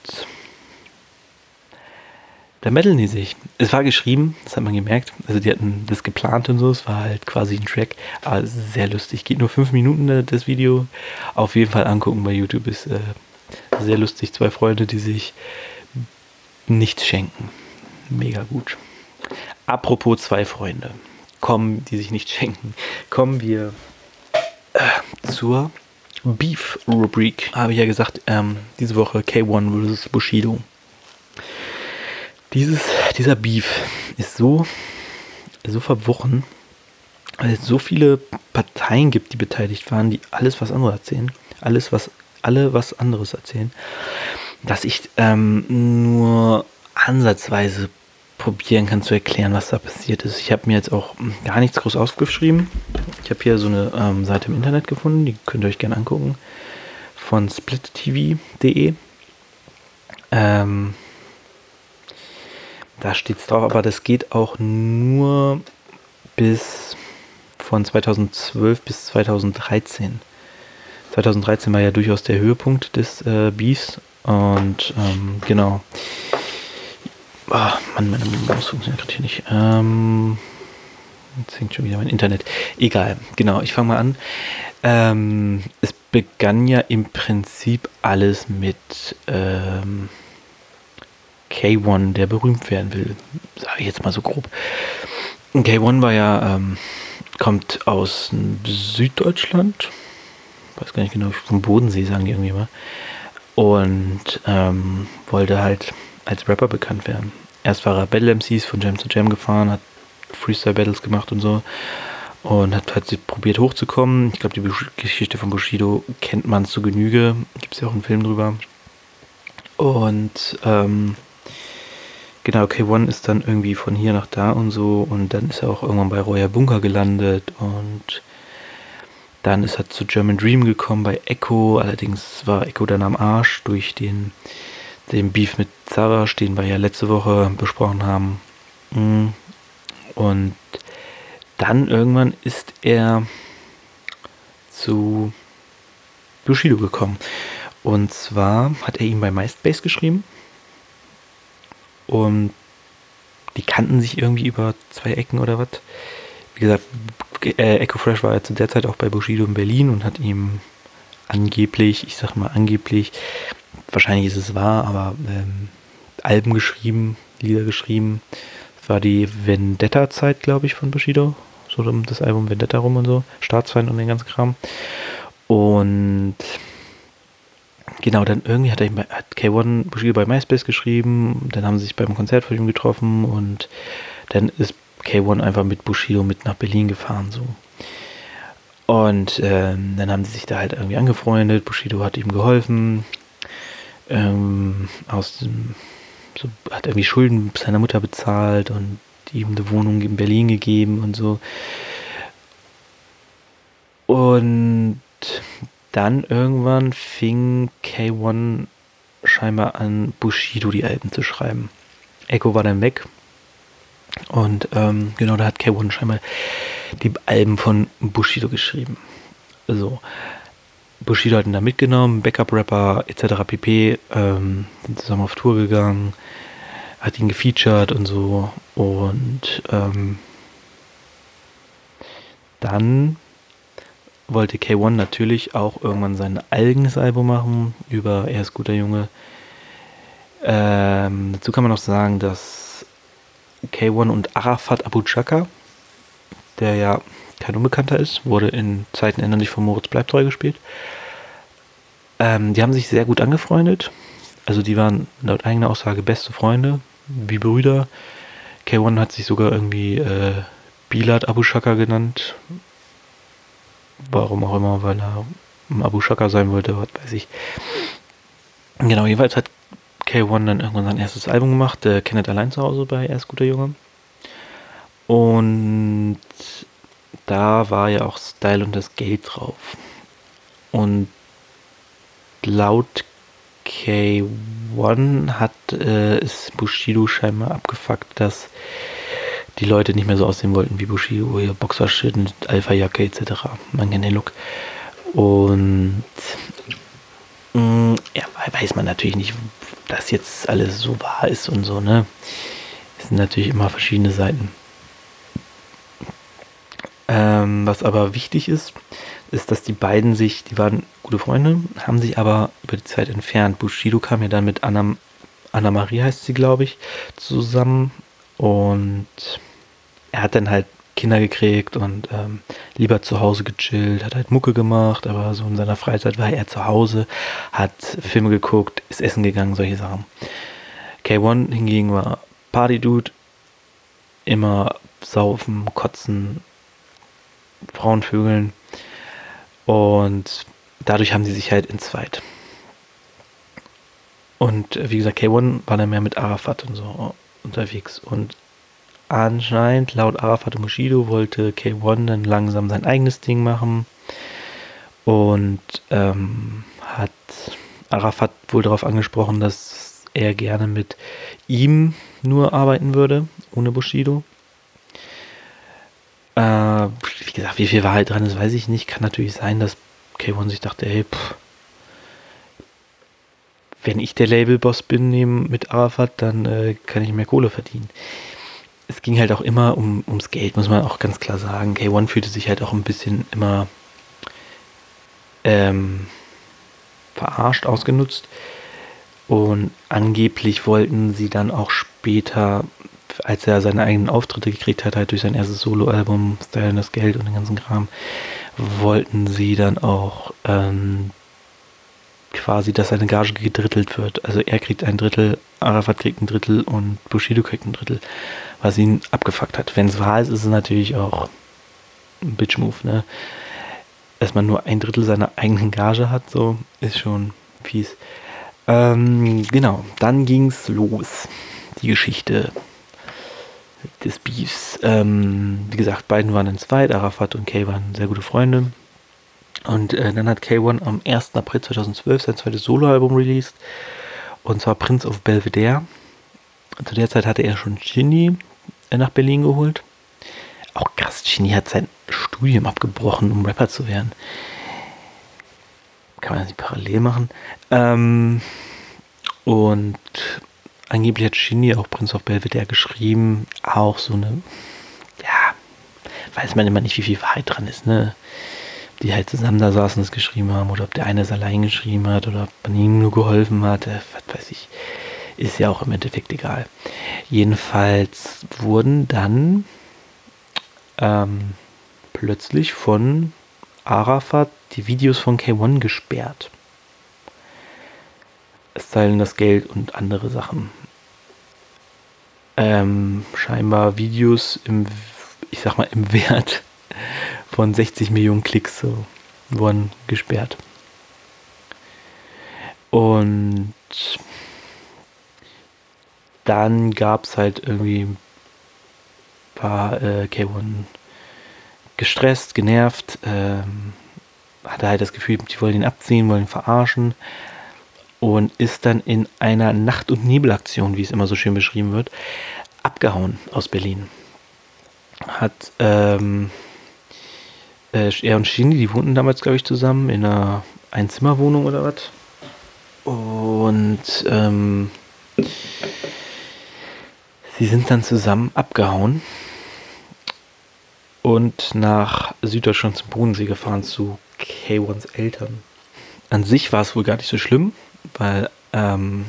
da meddeln die sich. Es war geschrieben, das hat man gemerkt. Also die hatten das geplant und so. Es war halt quasi ein Track. Aber sehr lustig. Geht nur fünf Minuten äh, das Video. Auf jeden Fall angucken bei YouTube. Ist äh, sehr lustig. Zwei Freunde, die sich nichts schenken. Mega gut. Apropos zwei Freunde kommen, die sich nicht schenken, kommen wir äh, zur Beef-Rubrik. Habe ich ja gesagt, ähm, diese Woche K1 vs. Bushido. Dieses, dieser Beef ist so, so verworren, weil es so viele Parteien gibt, die beteiligt waren, die alles was anderes erzählen. Alles, was alle was anderes erzählen, dass ich ähm, nur ansatzweise probieren kann zu erklären, was da passiert ist. Ich habe mir jetzt auch gar nichts groß aufgeschrieben. Ich habe hier so eine ähm, Seite im Internet gefunden, die könnt ihr euch gerne angucken, von splittv.de. Ähm, da steht es drauf, aber das geht auch nur bis von 2012 bis 2013. 2013 war ja durchaus der Höhepunkt des äh, Beefs und ähm, genau. Ah, Mann, meine Maus funktioniert gerade hier nicht. Ähm, jetzt hängt schon wieder mein Internet. Egal, genau, ich fange mal an. Ähm, es begann ja im Prinzip alles mit ähm, K1, der berühmt werden will. Sage ich jetzt mal so grob. K1 war ja, ähm, kommt aus Süddeutschland. Weiß gar nicht genau, vom Bodensee sagen die irgendwie mal. Und ähm, wollte halt als Rapper bekannt werden. Erst war er Battle MCs von Jam zu Jam gefahren, hat Freestyle-Battles gemacht und so. Und hat halt probiert hochzukommen. Ich glaube, die Geschichte von Bushido kennt man zu Genüge. Gibt es ja auch einen Film drüber. Und ähm, genau, K1 ist dann irgendwie von hier nach da und so. Und dann ist er auch irgendwann bei Royer Bunker gelandet. Und dann ist er zu German Dream gekommen bei Echo. Allerdings war Echo dann am Arsch durch den, den Beef mit Savage, den wir ja letzte Woche besprochen haben. Mm. Und dann irgendwann ist er zu Bushido gekommen. Und zwar hat er ihm bei MySpace geschrieben. Und die kannten sich irgendwie über zwei Ecken oder was. Wie gesagt, äh, Echo Fresh war ja zu der Zeit auch bei Bushido in Berlin und hat ihm angeblich, ich sag mal angeblich, wahrscheinlich ist es wahr, aber ähm, Alben geschrieben, Lieder geschrieben. Das war die Vendetta-Zeit, glaube ich, von Bushido so um das Album Vendetta rum und so, Staatsfeind und den ganzen Kram. Und genau, dann irgendwie hat, er, hat K1 Bushido bei MySpace geschrieben, dann haben sie sich beim Konzert von ihm getroffen und dann ist K1 einfach mit Bushido mit nach Berlin gefahren, so. Und ähm, dann haben sie sich da halt irgendwie angefreundet, Bushido hat ihm geholfen, ähm, aus dem, so, hat irgendwie Schulden seiner Mutter bezahlt und ihm eine Wohnung in Berlin gegeben und so. Und dann irgendwann fing K1 scheinbar an, Bushido die Alben zu schreiben. Echo war dann weg. Und ähm, genau, da hat K1 scheinbar die Alben von Bushido geschrieben. So. Bushido hat ihn da mitgenommen, Backup-Rapper etc. pp. Ähm, sind zusammen auf Tour gegangen hat ihn gefeatured und so. Und ähm, dann wollte K1 natürlich auch irgendwann sein eigenes Album machen über Er ist guter Junge. Ähm, dazu kann man noch sagen, dass K1 und Arafat Abu Chaka, der ja kein Unbekannter ist, wurde in Zeiten ändern sich von Moritz Bleibtreu gespielt. Ähm, die haben sich sehr gut angefreundet. Also die waren laut eigener Aussage beste Freunde wie Brüder. K1 hat sich sogar irgendwie äh, Bilad Abu Shaka genannt. Warum auch immer, weil er Abu Shaka sein wollte, was weiß ich. Genau, jeweils hat K1 dann irgendwann sein erstes Album gemacht, äh, Kenneth allein zu Hause bei Erst guter Junge. Und da war ja auch Style und das Geld drauf. Und laut K1 hat äh, ist Bushido scheinbar abgefuckt, dass die Leute nicht mehr so aussehen wollten wie Bushido, hier Boxershit, Alpha-Jacke etc. Man kennt den Look. Und ja, weiß man natürlich nicht, dass jetzt alles so wahr ist und so, ne? Es sind natürlich immer verschiedene Seiten. Ähm, was aber wichtig ist, ist, dass die beiden sich, die waren gute Freunde, haben sich aber über die Zeit entfernt. Bushido kam ja dann mit Anna, Anna Marie, heißt sie, glaube ich, zusammen und er hat dann halt Kinder gekriegt und ähm, lieber zu Hause gechillt, hat halt Mucke gemacht, aber so in seiner Freizeit war er zu Hause, hat Filme geguckt, ist essen gegangen, solche Sachen. K1 hingegen war Party-Dude, immer saufen, kotzen, Frauenvögeln und dadurch haben sie sich halt entzweit. Und äh, wie gesagt, K1 war dann mehr mit Arafat und so unterwegs. Und anscheinend, laut Arafat und Bushido, wollte K1 dann langsam sein eigenes Ding machen. Und ähm, hat Arafat wohl darauf angesprochen, dass er gerne mit ihm nur arbeiten würde, ohne Bushido. Äh, wie gesagt, wie viel Wahrheit dran ist, weiß ich nicht. Kann natürlich sein, dass K1 sich dachte, ey, pff, wenn ich der Labelboss bin mit Arafat, dann äh, kann ich mehr Kohle verdienen. Es ging halt auch immer um, ums Geld, muss man auch ganz klar sagen. K1 fühlte sich halt auch ein bisschen immer ähm, verarscht, ausgenutzt. Und angeblich wollten sie dann auch später als er seine eigenen Auftritte gekriegt hat, halt durch sein erstes Soloalbum, Style das Geld und den ganzen Kram, wollten sie dann auch ähm, quasi, dass seine Gage gedrittelt wird. Also er kriegt ein Drittel, Arafat kriegt ein Drittel und Bushido kriegt ein Drittel, was ihn abgefuckt hat. Wenn es wahr ist, ist es natürlich auch ein Bitch-Move, ne? Dass man nur ein Drittel seiner eigenen Gage hat, so, ist schon fies. Ähm, genau, dann ging's los. Die Geschichte des Beefs. Ähm, wie gesagt, beiden waren in zweit, Arafat und Kay waren sehr gute Freunde. Und äh, dann hat K1 am 1. April 2012 sein zweites Soloalbum released. Und zwar Prince of Belvedere. Zu der Zeit hatte er schon Ginny äh, nach Berlin geholt. Auch krass, Ginny hat sein Studium abgebrochen, um Rapper zu werden. Kann man das nicht parallel machen. Ähm, und angeblich hat Ginny auch Prince of Belvedere geschrieben. Auch so eine, ja, weiß man immer nicht, wie viel Wahrheit dran ist, ne? Die halt zusammen da saßen und es geschrieben haben oder ob der eine es allein geschrieben hat oder ob man ihm nur geholfen hat, äh, was weiß ich, ist ja auch im Endeffekt egal. Jedenfalls wurden dann ähm, plötzlich von Arafat die Videos von K1 gesperrt. Es teilen das Geld und andere Sachen. Ähm, scheinbar Videos im, ich sag mal, im Wert von 60 Millionen Klicks so wurden gesperrt. Und dann gab es halt irgendwie ein paar äh, K1 gestresst, genervt, ähm, hatte halt das Gefühl, die wollen ihn abziehen, wollen ihn verarschen und ist dann in einer Nacht- und Nebelaktion, wie es immer so schön beschrieben wird, abgehauen aus Berlin. Hat ähm, äh, er und Shindy, die wohnten damals, glaube ich, zusammen in einer Einzimmerwohnung oder was. Und ähm, sie sind dann zusammen abgehauen und nach Süddeutschland zum Bodensee gefahren zu K1s Eltern. An sich war es wohl gar nicht so schlimm, weil ähm,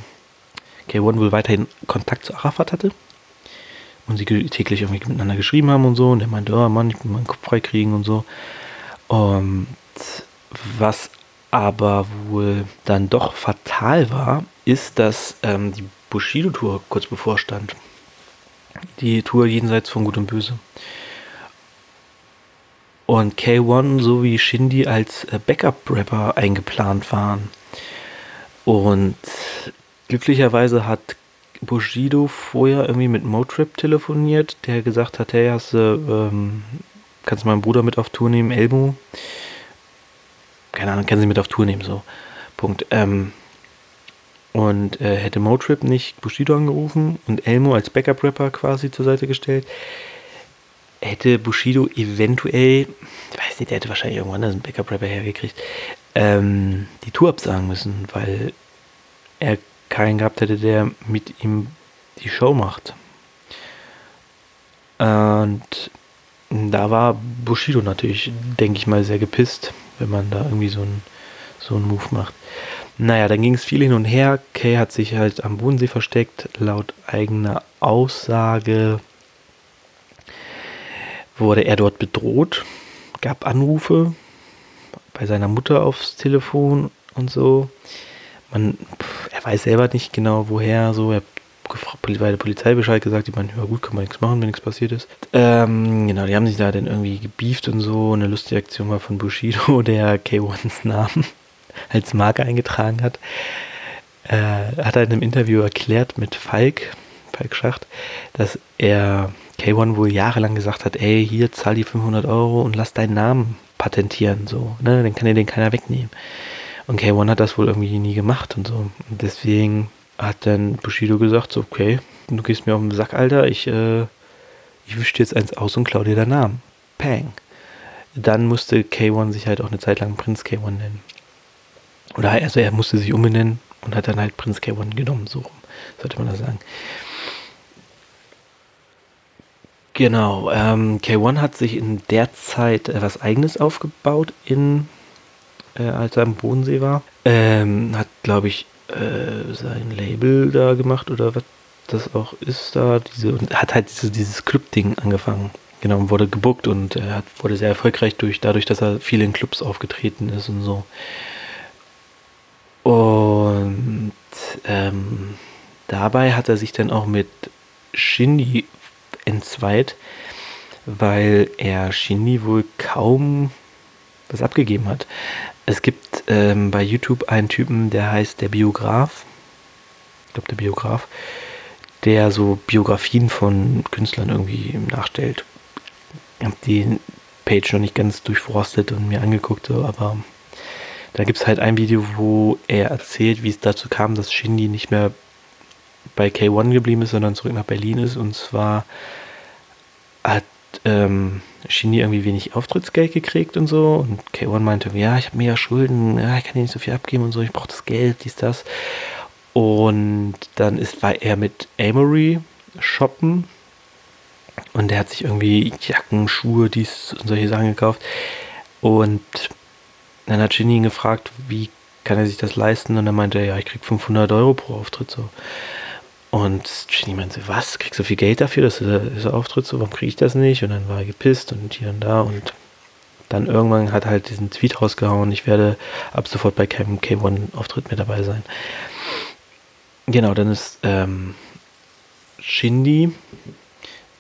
K1 wohl weiterhin Kontakt zu Arafat hatte und sie täglich irgendwie miteinander geschrieben haben und so. Und der meinte, oh Mann, ich will meinen Kopf freikriegen und so. Und was aber wohl dann doch fatal war, ist, dass ähm, die Bushido-Tour kurz bevorstand. Die Tour jenseits von Gut und Böse. Und K1 sowie Shindy als äh, Backup-Rapper eingeplant waren. Und glücklicherweise hat Bushido vorher irgendwie mit Motrip telefoniert, der gesagt hat, hey, hast du, ähm, kannst du meinen Bruder mit auf Tour nehmen, Elmo? Keine Ahnung, kann sie mit auf Tour nehmen, so. Punkt. Ähm, und äh, hätte Motrip nicht Bushido angerufen und Elmo als Backup-Rapper quasi zur Seite gestellt, hätte Bushido eventuell, ich weiß nicht, der hätte wahrscheinlich irgendwann einen Backup-Rapper hergekriegt, ähm, die Tour absagen müssen, weil er keinen gehabt hätte, der mit ihm die Show macht. Und da war Bushido natürlich, denke ich mal, sehr gepisst, wenn man da irgendwie so einen so Move macht. Naja, dann ging es viel hin und her. Kay hat sich halt am Bodensee versteckt, laut eigener Aussage wurde er dort bedroht, gab Anrufe bei seiner Mutter aufs Telefon und so man, er weiß selber nicht genau, woher so. Er bei der Polizei Bescheid gesagt, die meinen, ja gut, kann man nichts machen, wenn nichts passiert ist. Ähm, genau, die haben sich da dann irgendwie gebieft und so. Eine lustige Aktion war von Bushido, der K1s Namen als Marke eingetragen hat. Äh, hat er in einem Interview erklärt mit Falk, Falk Schacht, dass er K1 wohl jahrelang gesagt hat, ey, hier zahl die 500 Euro und lass deinen Namen patentieren, so, ne, dann kann dir den keiner wegnehmen. Und K1 hat das wohl irgendwie nie gemacht und so. Und deswegen hat dann Bushido gesagt, so, okay, du gehst mir auf den Sack, Alter, ich, äh, ich wische dir jetzt eins aus und klau dir deinen Namen. Pang. Dann musste K1 sich halt auch eine Zeit lang Prinz K1 nennen. Oder also er musste sich umbenennen und hat dann halt Prinz K1 genommen, so sollte man das sagen. Genau, ähm, K1 hat sich in der Zeit etwas Eigenes aufgebaut in äh, als er am Bodensee war. Ähm, hat, glaube ich, äh, sein Label da gemacht oder was das auch ist da. Diese, und hat halt diese, dieses Club-Ding angefangen. Genau, und wurde gebuckt und er hat, wurde sehr erfolgreich durch, dadurch, dass er viel in Clubs aufgetreten ist und so. Und ähm, dabei hat er sich dann auch mit Shindy entzweit, weil er Shindy wohl kaum was abgegeben hat. Es gibt ähm, bei YouTube einen Typen, der heißt der Biograf. Ich glaube, der Biograf, der so Biografien von Künstlern irgendwie nachstellt. Ich habe die Page noch nicht ganz durchforstet und mir angeguckt, aber da gibt es halt ein Video, wo er erzählt, wie es dazu kam, dass Shindy nicht mehr bei K1 geblieben ist, sondern zurück nach Berlin ist. Und zwar hat ähm, Shindy irgendwie wenig Auftrittsgeld gekriegt und so. Und K1 meinte, ja, ich habe ja Schulden, ja, ich kann dir nicht so viel abgeben und so, ich brauche das Geld, dies, das. Und dann ist, war er mit Amory shoppen und er hat sich irgendwie Jacken, Schuhe, dies und solche Sachen gekauft. Und dann hat Shindy ihn gefragt, wie kann er sich das leisten? Und er meinte, ja, ich krieg 500 Euro pro Auftritt so. Und Ginny meinte, was? Kriegst du viel Geld dafür, dass du so auftrittst? So, warum kriege ich das nicht? Und dann war er gepisst und hier und da. Und dann irgendwann hat er halt diesen Tweet rausgehauen, ich werde ab sofort bei keinem K1-Auftritt mehr dabei sein. Genau, dann ist ähm,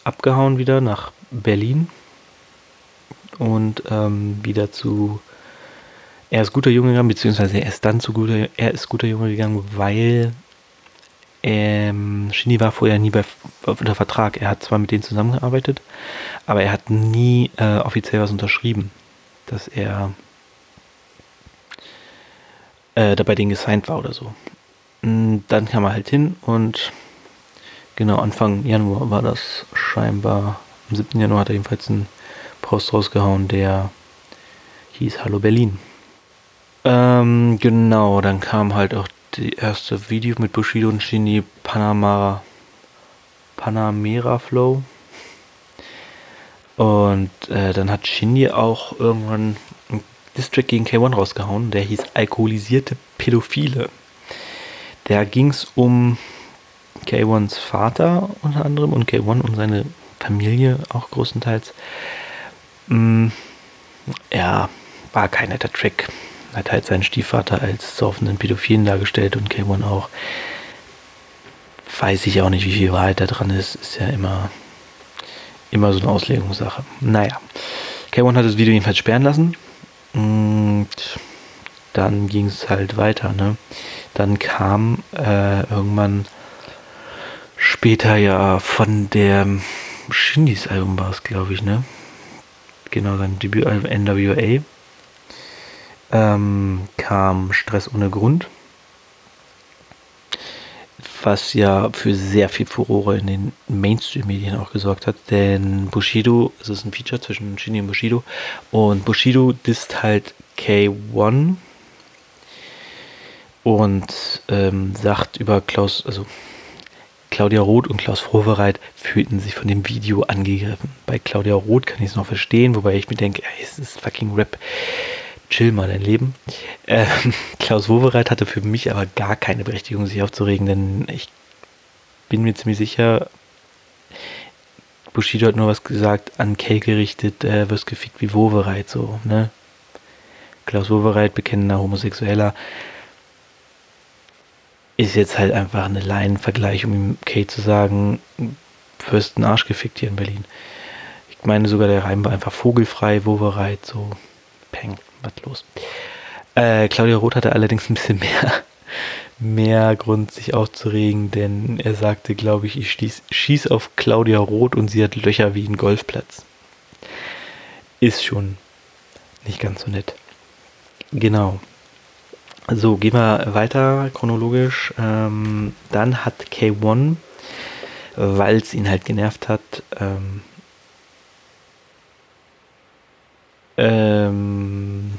abgehauen wieder nach Berlin und ähm, wieder zu er ist guter Junge gegangen, beziehungsweise er ist dann zu guter, er ist guter Junge gegangen, weil ähm, Shindy war vorher nie bei, unter Vertrag. Er hat zwar mit denen zusammengearbeitet, aber er hat nie äh, offiziell was unterschrieben, dass er äh, da bei gesigned war oder so. Und dann kam er halt hin und genau Anfang Januar war das scheinbar. Am 7. Januar hat er jedenfalls einen Post rausgehauen, der hieß Hallo Berlin. Ähm, genau, dann kam halt auch die erste Video mit Bushido und Shindy Panama Panamera Flow. Und äh, dann hat Shindy auch irgendwann einen District gegen K1 rausgehauen, der hieß Alkoholisierte Pädophile. Da ging es um K1s Vater unter anderem und K1 und seine Familie auch größtenteils. Mm, ja, war kein netter Trick hat halt seinen Stiefvater als saufenden Pädophilen dargestellt und K1 auch. Weiß ich auch nicht, wie viel Wahrheit da dran ist. Ist ja immer, immer so eine Auslegungssache. Naja. K1 hat das Video jedenfalls sperren lassen. Und dann ging es halt weiter. Ne? Dann kam äh, irgendwann später ja von der Shindys Album war es, glaube ich, ne? Genau, sein Debütalbum NWA ähm, kam Stress ohne Grund, was ja für sehr viel Furore in den Mainstream-Medien auch gesorgt hat, denn Bushido, es ist ein Feature zwischen Shindy und Bushido, und Bushido disst halt K1 und ähm, sagt über Klaus, also Claudia Roth und Klaus Frohbereit fühlten sich von dem Video angegriffen. Bei Claudia Roth kann ich es noch verstehen, wobei ich mir denke, es ist fucking Rap chill mal dein Leben. Ähm, Klaus Wowereit hatte für mich aber gar keine Berechtigung, sich aufzuregen, denn ich bin mir ziemlich sicher, Bushido hat nur was gesagt, an Kay gerichtet, äh, wirst gefickt wie Wowereit, so, ne? Klaus Wowereit, bekennender Homosexueller, ist jetzt halt einfach eine Laienvergleich, um ihm Kay zu sagen, wirst einen Arsch gefickt hier in Berlin. Ich meine sogar, der Reim war einfach vogelfrei, Wowereit, so, peng was los. Äh, Claudia Roth hatte allerdings ein bisschen mehr, mehr Grund, sich aufzuregen, denn er sagte, glaube ich, ich stieß, schieß auf Claudia Roth und sie hat Löcher wie ein Golfplatz. Ist schon nicht ganz so nett. Genau. So, gehen wir weiter chronologisch. Ähm, dann hat K1, weil es ihn halt genervt hat, ähm, ähm,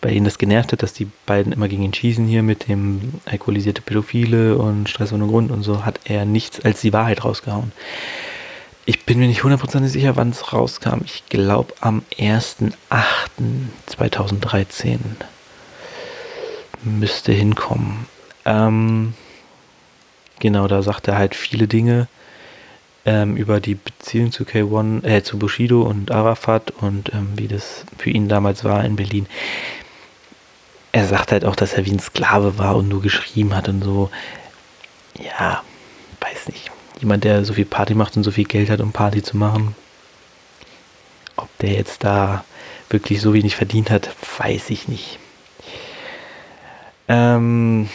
bei ihnen das genervt hat, dass die beiden immer gegen ihn schießen hier mit dem alkoholisierte Pädophile und Stress ohne Grund und so, hat er nichts als die Wahrheit rausgehauen. Ich bin mir nicht hundertprozentig sicher, wann es rauskam. Ich glaube am 1.8.2013 müsste hinkommen. Ähm, genau, da sagt er halt viele Dinge ähm, über die Beziehung zu K1, äh, zu Bushido und Arafat und ähm, wie das für ihn damals war in Berlin. er sagt halt auch, dass er wie ein Sklave war und nur geschrieben hat und so. Ja, weiß nicht. Jemand, der so viel Party macht und so viel Geld hat, um Party zu machen. Ob der jetzt da wirklich so wenig verdient hat, weiß ich nicht. Ähm,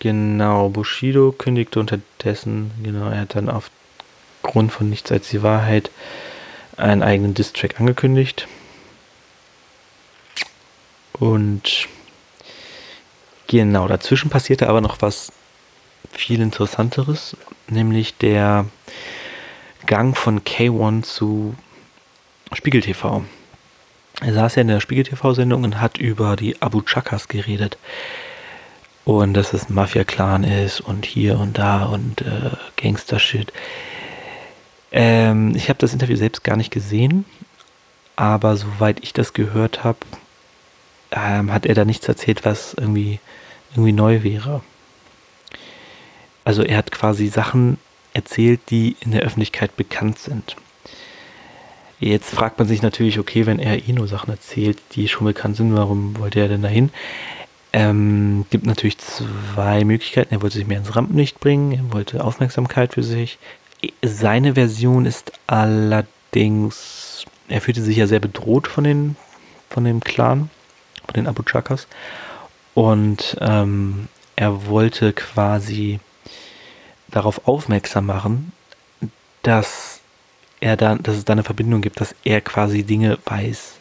genau, Bushido kündigte unterdessen, genau, er hat dann aufgrund von Nichts als die Wahrheit einen eigenen Distrack angekündigt. Und genau, dazwischen passierte aber noch was viel interessanteres, nämlich der Gang von K1 zu Spiegel TV. Er saß ja in der Spiegel TV-Sendung und hat über die Abu Chakas geredet. Und dass es ein Mafia-Clan ist und hier und da und äh, Gangster-Shit. Ähm, ich habe das Interview selbst gar nicht gesehen, aber soweit ich das gehört habe, ähm, hat er da nichts erzählt, was irgendwie, irgendwie neu wäre. Also er hat quasi Sachen erzählt, die in der Öffentlichkeit bekannt sind. Jetzt fragt man sich natürlich, okay, wenn er eh nur Sachen erzählt, die schon bekannt sind, warum wollte er denn dahin? Ähm, gibt natürlich zwei Möglichkeiten. Er wollte sich mehr ins Rampenlicht bringen, er wollte Aufmerksamkeit für sich. Seine Version ist allerdings, er fühlte sich ja sehr bedroht von, den, von dem Clan von den Abu Chakas. Und ähm, er wollte quasi darauf aufmerksam machen, dass er da, dass es da eine Verbindung gibt, dass er quasi Dinge weiß.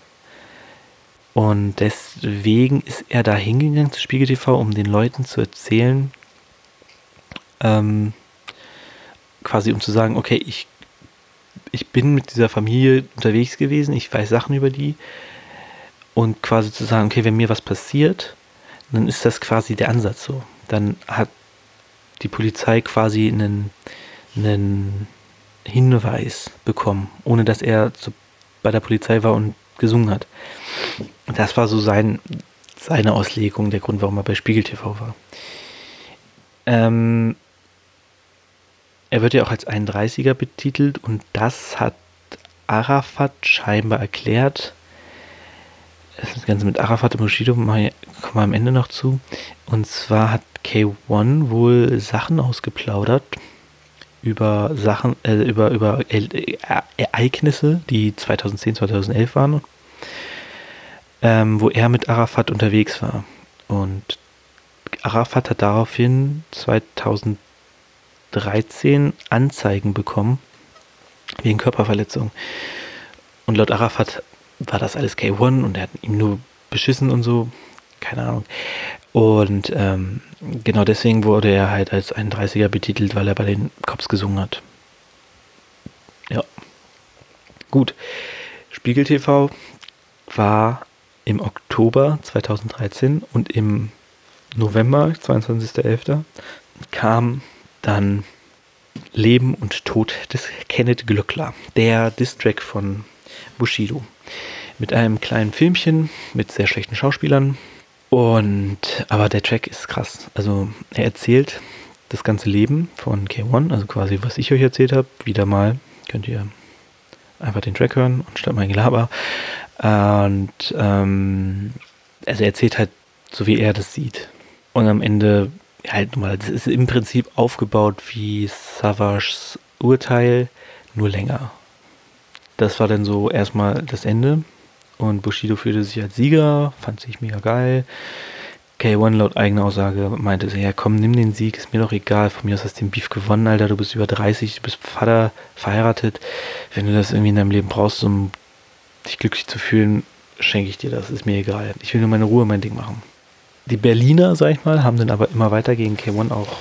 Und deswegen ist er da hingegangen zu Spiegel TV, um den Leuten zu erzählen, ähm, quasi um zu sagen, okay, ich, ich bin mit dieser Familie unterwegs gewesen, ich weiß Sachen über die, und quasi zu sagen, okay, wenn mir was passiert, dann ist das quasi der Ansatz so. Dann hat die Polizei quasi einen, einen Hinweis bekommen, ohne dass er zu, bei der Polizei war und gesungen hat. Das war so sein, seine Auslegung, der Grund, warum er bei Spiegel TV war. Ähm, er wird ja auch als 31er betitelt und das hat Arafat scheinbar erklärt, das Ganze mit Arafat und Bushido kommen wir am Ende noch zu. Und zwar hat K1 wohl Sachen ausgeplaudert über Sachen, äh, über, über e Ereignisse, die 2010, 2011 waren, ähm, wo er mit Arafat unterwegs war. Und Arafat hat daraufhin 2013 Anzeigen bekommen wegen Körperverletzung. Und laut Arafat war das alles K1 und er hat ihm nur beschissen und so. Keine Ahnung. Und ähm, genau deswegen wurde er halt als 31er betitelt, weil er bei den Cops gesungen hat. Ja. Gut. Spiegel TV war im Oktober 2013 und im November, 22.11., kam dann Leben und Tod des Kenneth Glöckler, der Distrack von Bushido mit einem kleinen Filmchen mit sehr schlechten Schauspielern. Und aber der Track ist krass. Also er erzählt das ganze Leben von K1, also quasi was ich euch erzählt habe. Wieder mal könnt ihr einfach den Track hören und statt mein Gelaber. Und ähm, also er erzählt halt so wie er das sieht. Und am Ende halt nochmal, das ist im Prinzip aufgebaut wie Savages Urteil, nur länger. Das war dann so erstmal das Ende. Und Bushido fühlte sich als Sieger, fand sich mega geil. K1 laut eigener Aussage meinte so, ja komm, nimm den Sieg, ist mir doch egal, von mir aus hast du den Beef gewonnen, Alter, du bist über 30, du bist Vater, verheiratet. Wenn du das irgendwie in deinem Leben brauchst, um dich glücklich zu fühlen, schenke ich dir das, ist mir egal. Ich will nur meine Ruhe, mein Ding machen. Die Berliner, sag ich mal, haben dann aber immer weiter gegen K1 auch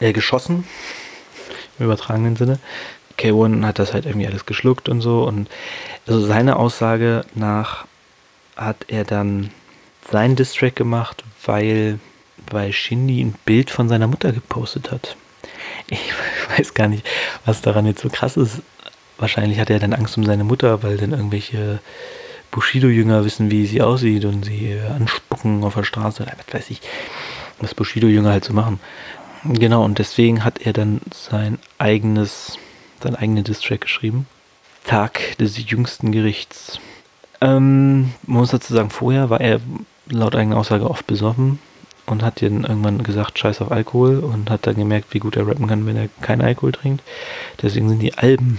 äh, geschossen, im übertragenen Sinne. K1 hat das halt irgendwie alles geschluckt und so. Und also seine Aussage nach hat er dann seinen Distrack gemacht, weil, weil Shindy ein Bild von seiner Mutter gepostet hat. Ich weiß gar nicht, was daran jetzt so krass ist. Wahrscheinlich hat er dann Angst um seine Mutter, weil dann irgendwelche Bushido-Jünger wissen, wie sie aussieht und sie anspucken auf der Straße. Was weiß ich, was Bushido-Jünger halt so machen. Genau, und deswegen hat er dann sein eigenes seinen eigenen Distrack geschrieben. Tag des jüngsten Gerichts. Ähm, man muss dazu sagen, vorher war er laut eigener Aussage oft besoffen und hat dann irgendwann gesagt, scheiß auf Alkohol und hat dann gemerkt, wie gut er rappen kann, wenn er keinen Alkohol trinkt. Deswegen sind die Alben,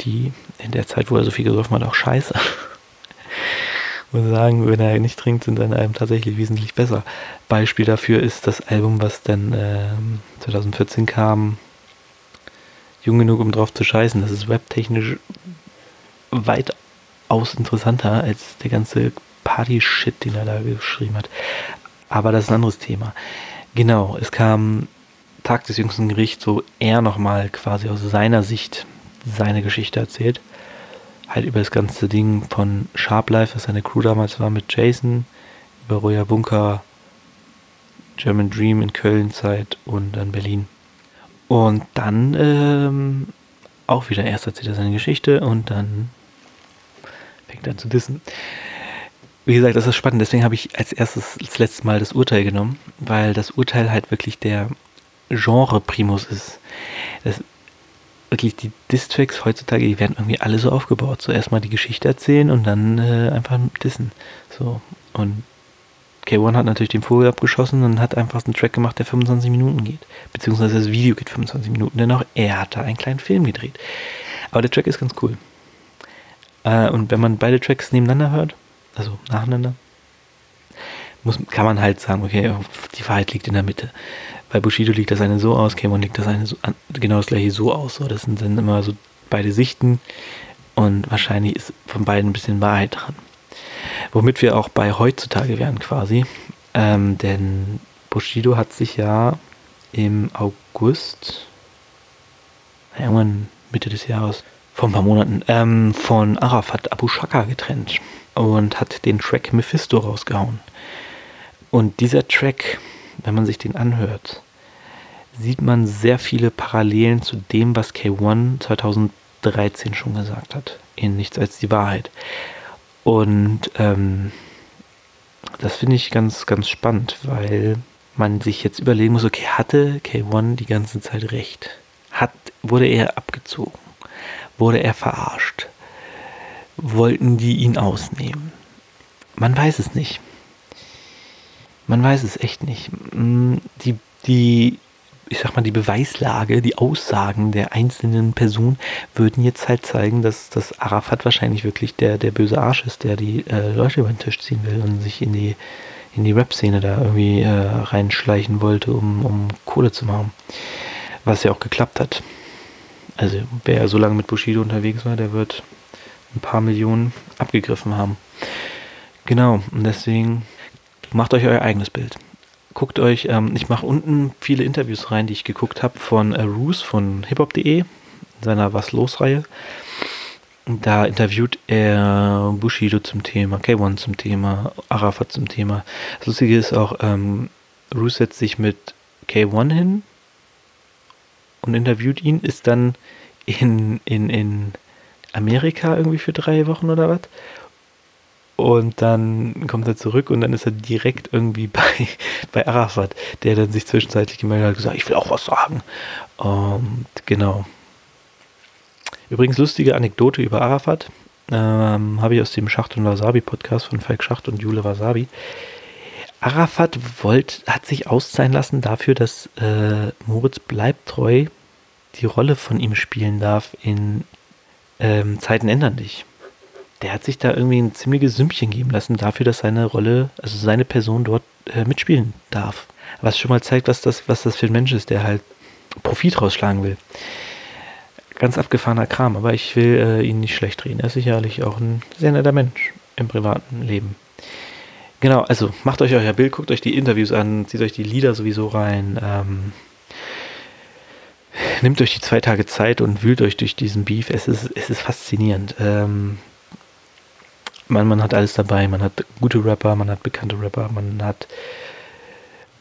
die in der Zeit, wo er so viel gesoffen hat, auch scheiße. Muss sagen, wenn er nicht trinkt, sind seine Alben tatsächlich wesentlich besser. Beispiel dafür ist das Album, was dann äh, 2014 kam, Jung genug, um drauf zu scheißen. Das ist webtechnisch weitaus interessanter als der ganze Party-Shit, den er da geschrieben hat. Aber das ist ein anderes Thema. Genau, es kam Tag des jüngsten Gerichts, so er nochmal quasi aus seiner Sicht seine Geschichte erzählt halt über das ganze Ding von Sharp Life, was seine Crew damals war mit Jason, über Roya Bunker, German Dream in Köln Zeit und dann Berlin. Und dann ähm, auch wieder erst erzählt er seine Geschichte und dann fängt er an zu dissen. Wie gesagt, das ist spannend, deswegen habe ich als erstes das letzte Mal das Urteil genommen, weil das Urteil halt wirklich der Genre-Primus ist. Das wirklich die Distracks heutzutage, die werden irgendwie alle so aufgebaut. So erstmal die Geschichte erzählen und dann äh, einfach dissen. So. Und K1 hat natürlich den Vogel abgeschossen und hat einfach einen Track gemacht, der 25 Minuten geht. Beziehungsweise das Video geht 25 Minuten, denn auch er hat da einen kleinen Film gedreht. Aber der Track ist ganz cool. Äh, und wenn man beide Tracks nebeneinander hört, also nacheinander, muss, kann man halt sagen, okay, die Wahrheit liegt in der Mitte. Bei Bushido liegt das eine so aus, Cameron liegt das eine so, genau das gleiche so aus. So. Das sind dann immer so beide Sichten und wahrscheinlich ist von beiden ein bisschen Wahrheit dran. Womit wir auch bei heutzutage wären quasi. Ähm, denn Bushido hat sich ja im August, irgendwann Mitte des Jahres, vor ein paar Monaten, ähm, von Arafat Abu Shaka getrennt und hat den Track Mephisto rausgehauen. Und dieser Track, wenn man sich den anhört, sieht man sehr viele Parallelen zu dem, was K1 2013 schon gesagt hat, in Nichts als die Wahrheit. Und ähm, das finde ich ganz, ganz spannend, weil man sich jetzt überlegen muss, okay, hatte K1 die ganze Zeit recht? Hat, wurde er abgezogen? Wurde er verarscht? Wollten die ihn ausnehmen? Man weiß es nicht. Man weiß es echt nicht. Mm, die, die, ich sag mal, die Beweislage, die Aussagen der einzelnen Personen würden jetzt halt zeigen, dass, dass Arafat wahrscheinlich wirklich der, der böse Arsch ist, der die äh, Leute über den Tisch ziehen will und sich in die, in die Rap-Szene da irgendwie äh, reinschleichen wollte, um, um Kohle zu machen. Was ja auch geklappt hat. Also wer so lange mit Bushido unterwegs war, der wird ein paar Millionen abgegriffen haben. Genau, und deswegen macht euch euer eigenes Bild. Guckt euch, ähm, ich mache unten viele Interviews rein, die ich geguckt habe von äh, Roos von hiphop.de, seiner Was los-Reihe. Da interviewt er Bushido zum Thema, K1 zum Thema, Arafat zum Thema. Das Lustige ist auch, ähm, Roos setzt sich mit K1 hin und interviewt ihn, ist dann in, in, in Amerika irgendwie für drei Wochen oder was und dann kommt er zurück und dann ist er direkt irgendwie bei, bei Arafat, der dann sich zwischenzeitlich gemeldet hat und gesagt, ich will auch was sagen. Und genau. Übrigens lustige Anekdote über Arafat. Ähm, habe ich aus dem Schacht und Wasabi Podcast von Falk Schacht und Jule Wasabi. Arafat wollt, hat sich auszahlen lassen dafür, dass äh, Moritz Bleibtreu die Rolle von ihm spielen darf in ähm, Zeiten ändern dich der hat sich da irgendwie ein ziemliches Sümmchen geben lassen dafür, dass seine Rolle, also seine Person dort äh, mitspielen darf. Was schon mal zeigt, was das, was das für ein Mensch ist, der halt Profit rausschlagen will. Ganz abgefahrener Kram, aber ich will äh, ihn nicht schlecht reden. Er ist sicherlich auch ein sehr netter Mensch im privaten Leben. Genau, also macht euch euer Bild, guckt euch die Interviews an, zieht euch die Lieder sowieso rein. Ähm, nehmt euch die zwei Tage Zeit und wühlt euch durch diesen Beef. Es ist, es ist faszinierend. Ähm, man, man hat alles dabei. Man hat gute Rapper, man hat bekannte Rapper, man hat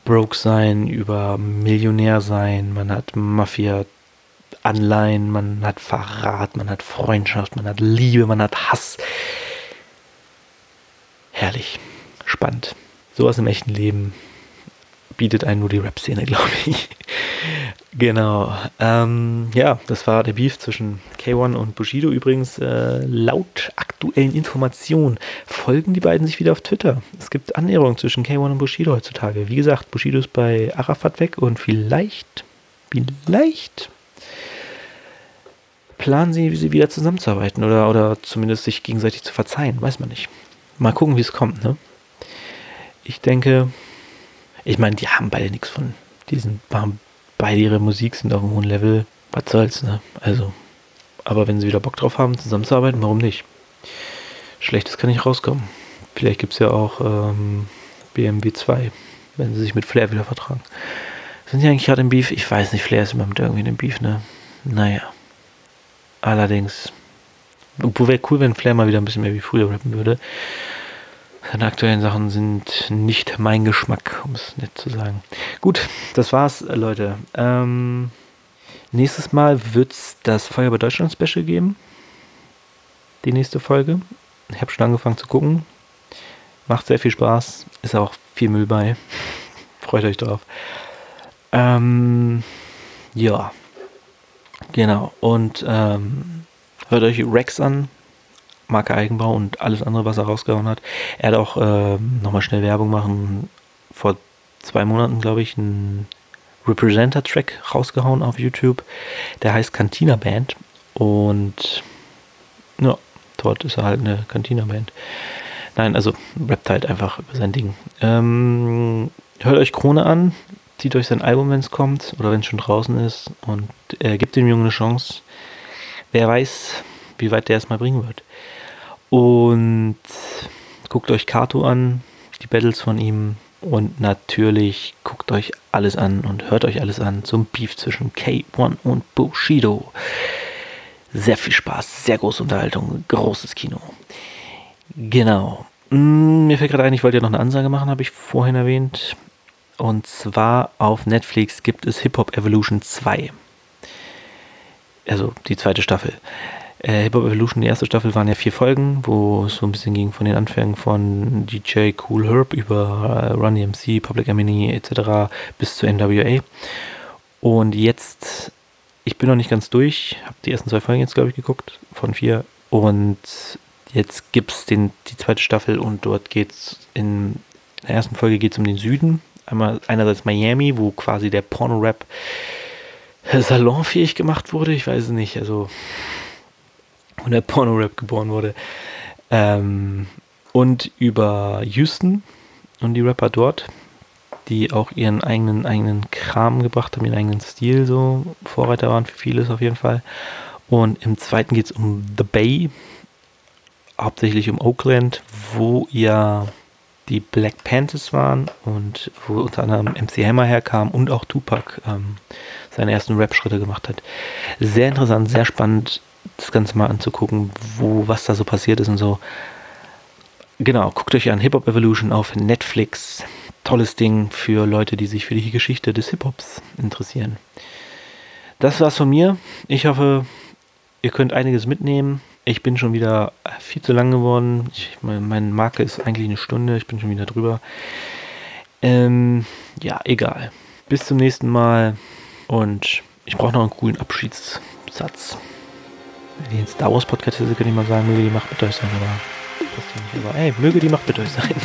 Broke sein, über Millionär sein, man hat Mafia, Anleihen, man hat Verrat, man hat Freundschaft, man hat Liebe, man hat Hass. Herrlich, spannend. Sowas im echten Leben bietet einen nur die Rap-Szene, glaube ich. genau. Ähm, ja, das war der Beef zwischen K1 und Bushido übrigens. Äh, laut aktuell aktuellen Informationen folgen die beiden sich wieder auf Twitter. Es gibt Annäherungen zwischen K1 und Bushido heutzutage. Wie gesagt, Bushido ist bei Arafat weg und vielleicht, vielleicht planen sie, sie wieder zusammenzuarbeiten oder, oder zumindest sich gegenseitig zu verzeihen. Weiß man nicht. Mal gucken, wie es kommt. Ne? Ich denke, ich meine, die haben beide nichts von diesen, haben beide ihre Musik sind auf einem hohen Level. Was soll's, ne? Also, aber wenn sie wieder Bock drauf haben, zusammenzuarbeiten, warum nicht? Schlechtes kann nicht rauskommen. Vielleicht gibt es ja auch ähm, BMW 2, wenn sie sich mit Flair wieder vertragen. Sind die eigentlich gerade im Beef? Ich weiß nicht, Flair ist immer mit irgendwie im Beef, ne? Naja. Allerdings, wäre cool, wenn Flair mal wieder ein bisschen mehr wie früher rappen würde. Seine aktuellen Sachen sind nicht mein Geschmack, um es nett zu sagen. Gut, das war's, Leute. Ähm, nächstes Mal wird es das Feuer bei Deutschland Special geben. Die nächste Folge. Ich habe schon angefangen zu gucken. Macht sehr viel Spaß. Ist auch viel Müll bei. Freut euch drauf. Ähm, ja. Genau. Und ähm, hört euch Rex an. Marke Eigenbau und alles andere, was er rausgehauen hat. Er hat auch ähm, nochmal schnell Werbung machen. Vor zwei Monaten, glaube ich, einen Representer-Track rausgehauen auf YouTube. Der heißt Cantina Band. Und ja, dort ist er halt eine Cantina Band. Nein, also rappt halt einfach über sein Ding. Ähm, hört euch Krone an zieht euch sein Album, wenn es kommt oder wenn es schon draußen ist und äh, gibt dem Jungen eine Chance. Wer weiß, wie weit der es mal bringen wird. Und guckt euch Kato an, die Battles von ihm und natürlich guckt euch alles an und hört euch alles an zum Beef zwischen K1 und Bushido. Sehr viel Spaß, sehr große Unterhaltung, großes Kino. Genau. Hm, mir fällt gerade ein, ich wollte ja noch eine Ansage machen, habe ich vorhin erwähnt. Und zwar auf Netflix gibt es Hip Hop Evolution 2. Also die zweite Staffel. Äh, Hip Hop Evolution, die erste Staffel waren ja vier Folgen, wo es so ein bisschen ging von den Anfängen von DJ Cool Herb über äh, Run DMC, Public Enemy etc. bis zu NWA. Und jetzt, ich bin noch nicht ganz durch, habe die ersten zwei Folgen jetzt, glaube ich, geguckt, von vier. Und jetzt gibt es die zweite Staffel und dort geht es in der ersten Folge geht um den Süden Einmal einerseits Miami, wo quasi der Porno-Rap salonfähig gemacht wurde. Ich weiß es nicht, also der Porno-Rap geboren wurde. Ähm, und über Houston und die Rapper dort, die auch ihren eigenen, eigenen Kram gebracht haben, ihren eigenen Stil, so Vorreiter waren für vieles auf jeden Fall. Und im zweiten geht es um The Bay, hauptsächlich um Oakland, wo ja die Black Panthers waren und wo unter anderem MC Hammer herkam und auch Tupac ähm, seine ersten Rap-Schritte gemacht hat. Sehr interessant, sehr spannend, das Ganze mal anzugucken, wo, was da so passiert ist und so. Genau, guckt euch an Hip Hop Evolution auf Netflix. Tolles Ding für Leute, die sich für die Geschichte des Hip-Hops interessieren. Das war's von mir. Ich hoffe, ihr könnt einiges mitnehmen. Ich bin schon wieder viel zu lang geworden. Ich, meine, meine Marke ist eigentlich eine Stunde. Ich bin schon wieder drüber. Ähm, ja, egal. Bis zum nächsten Mal. Und ich brauche noch einen coolen Abschiedssatz. Jetzt Star Wars Podcast könnte ich mal sagen, möge die Macht mit euch sein. Aber, aber ey, möge die Macht mit euch sein.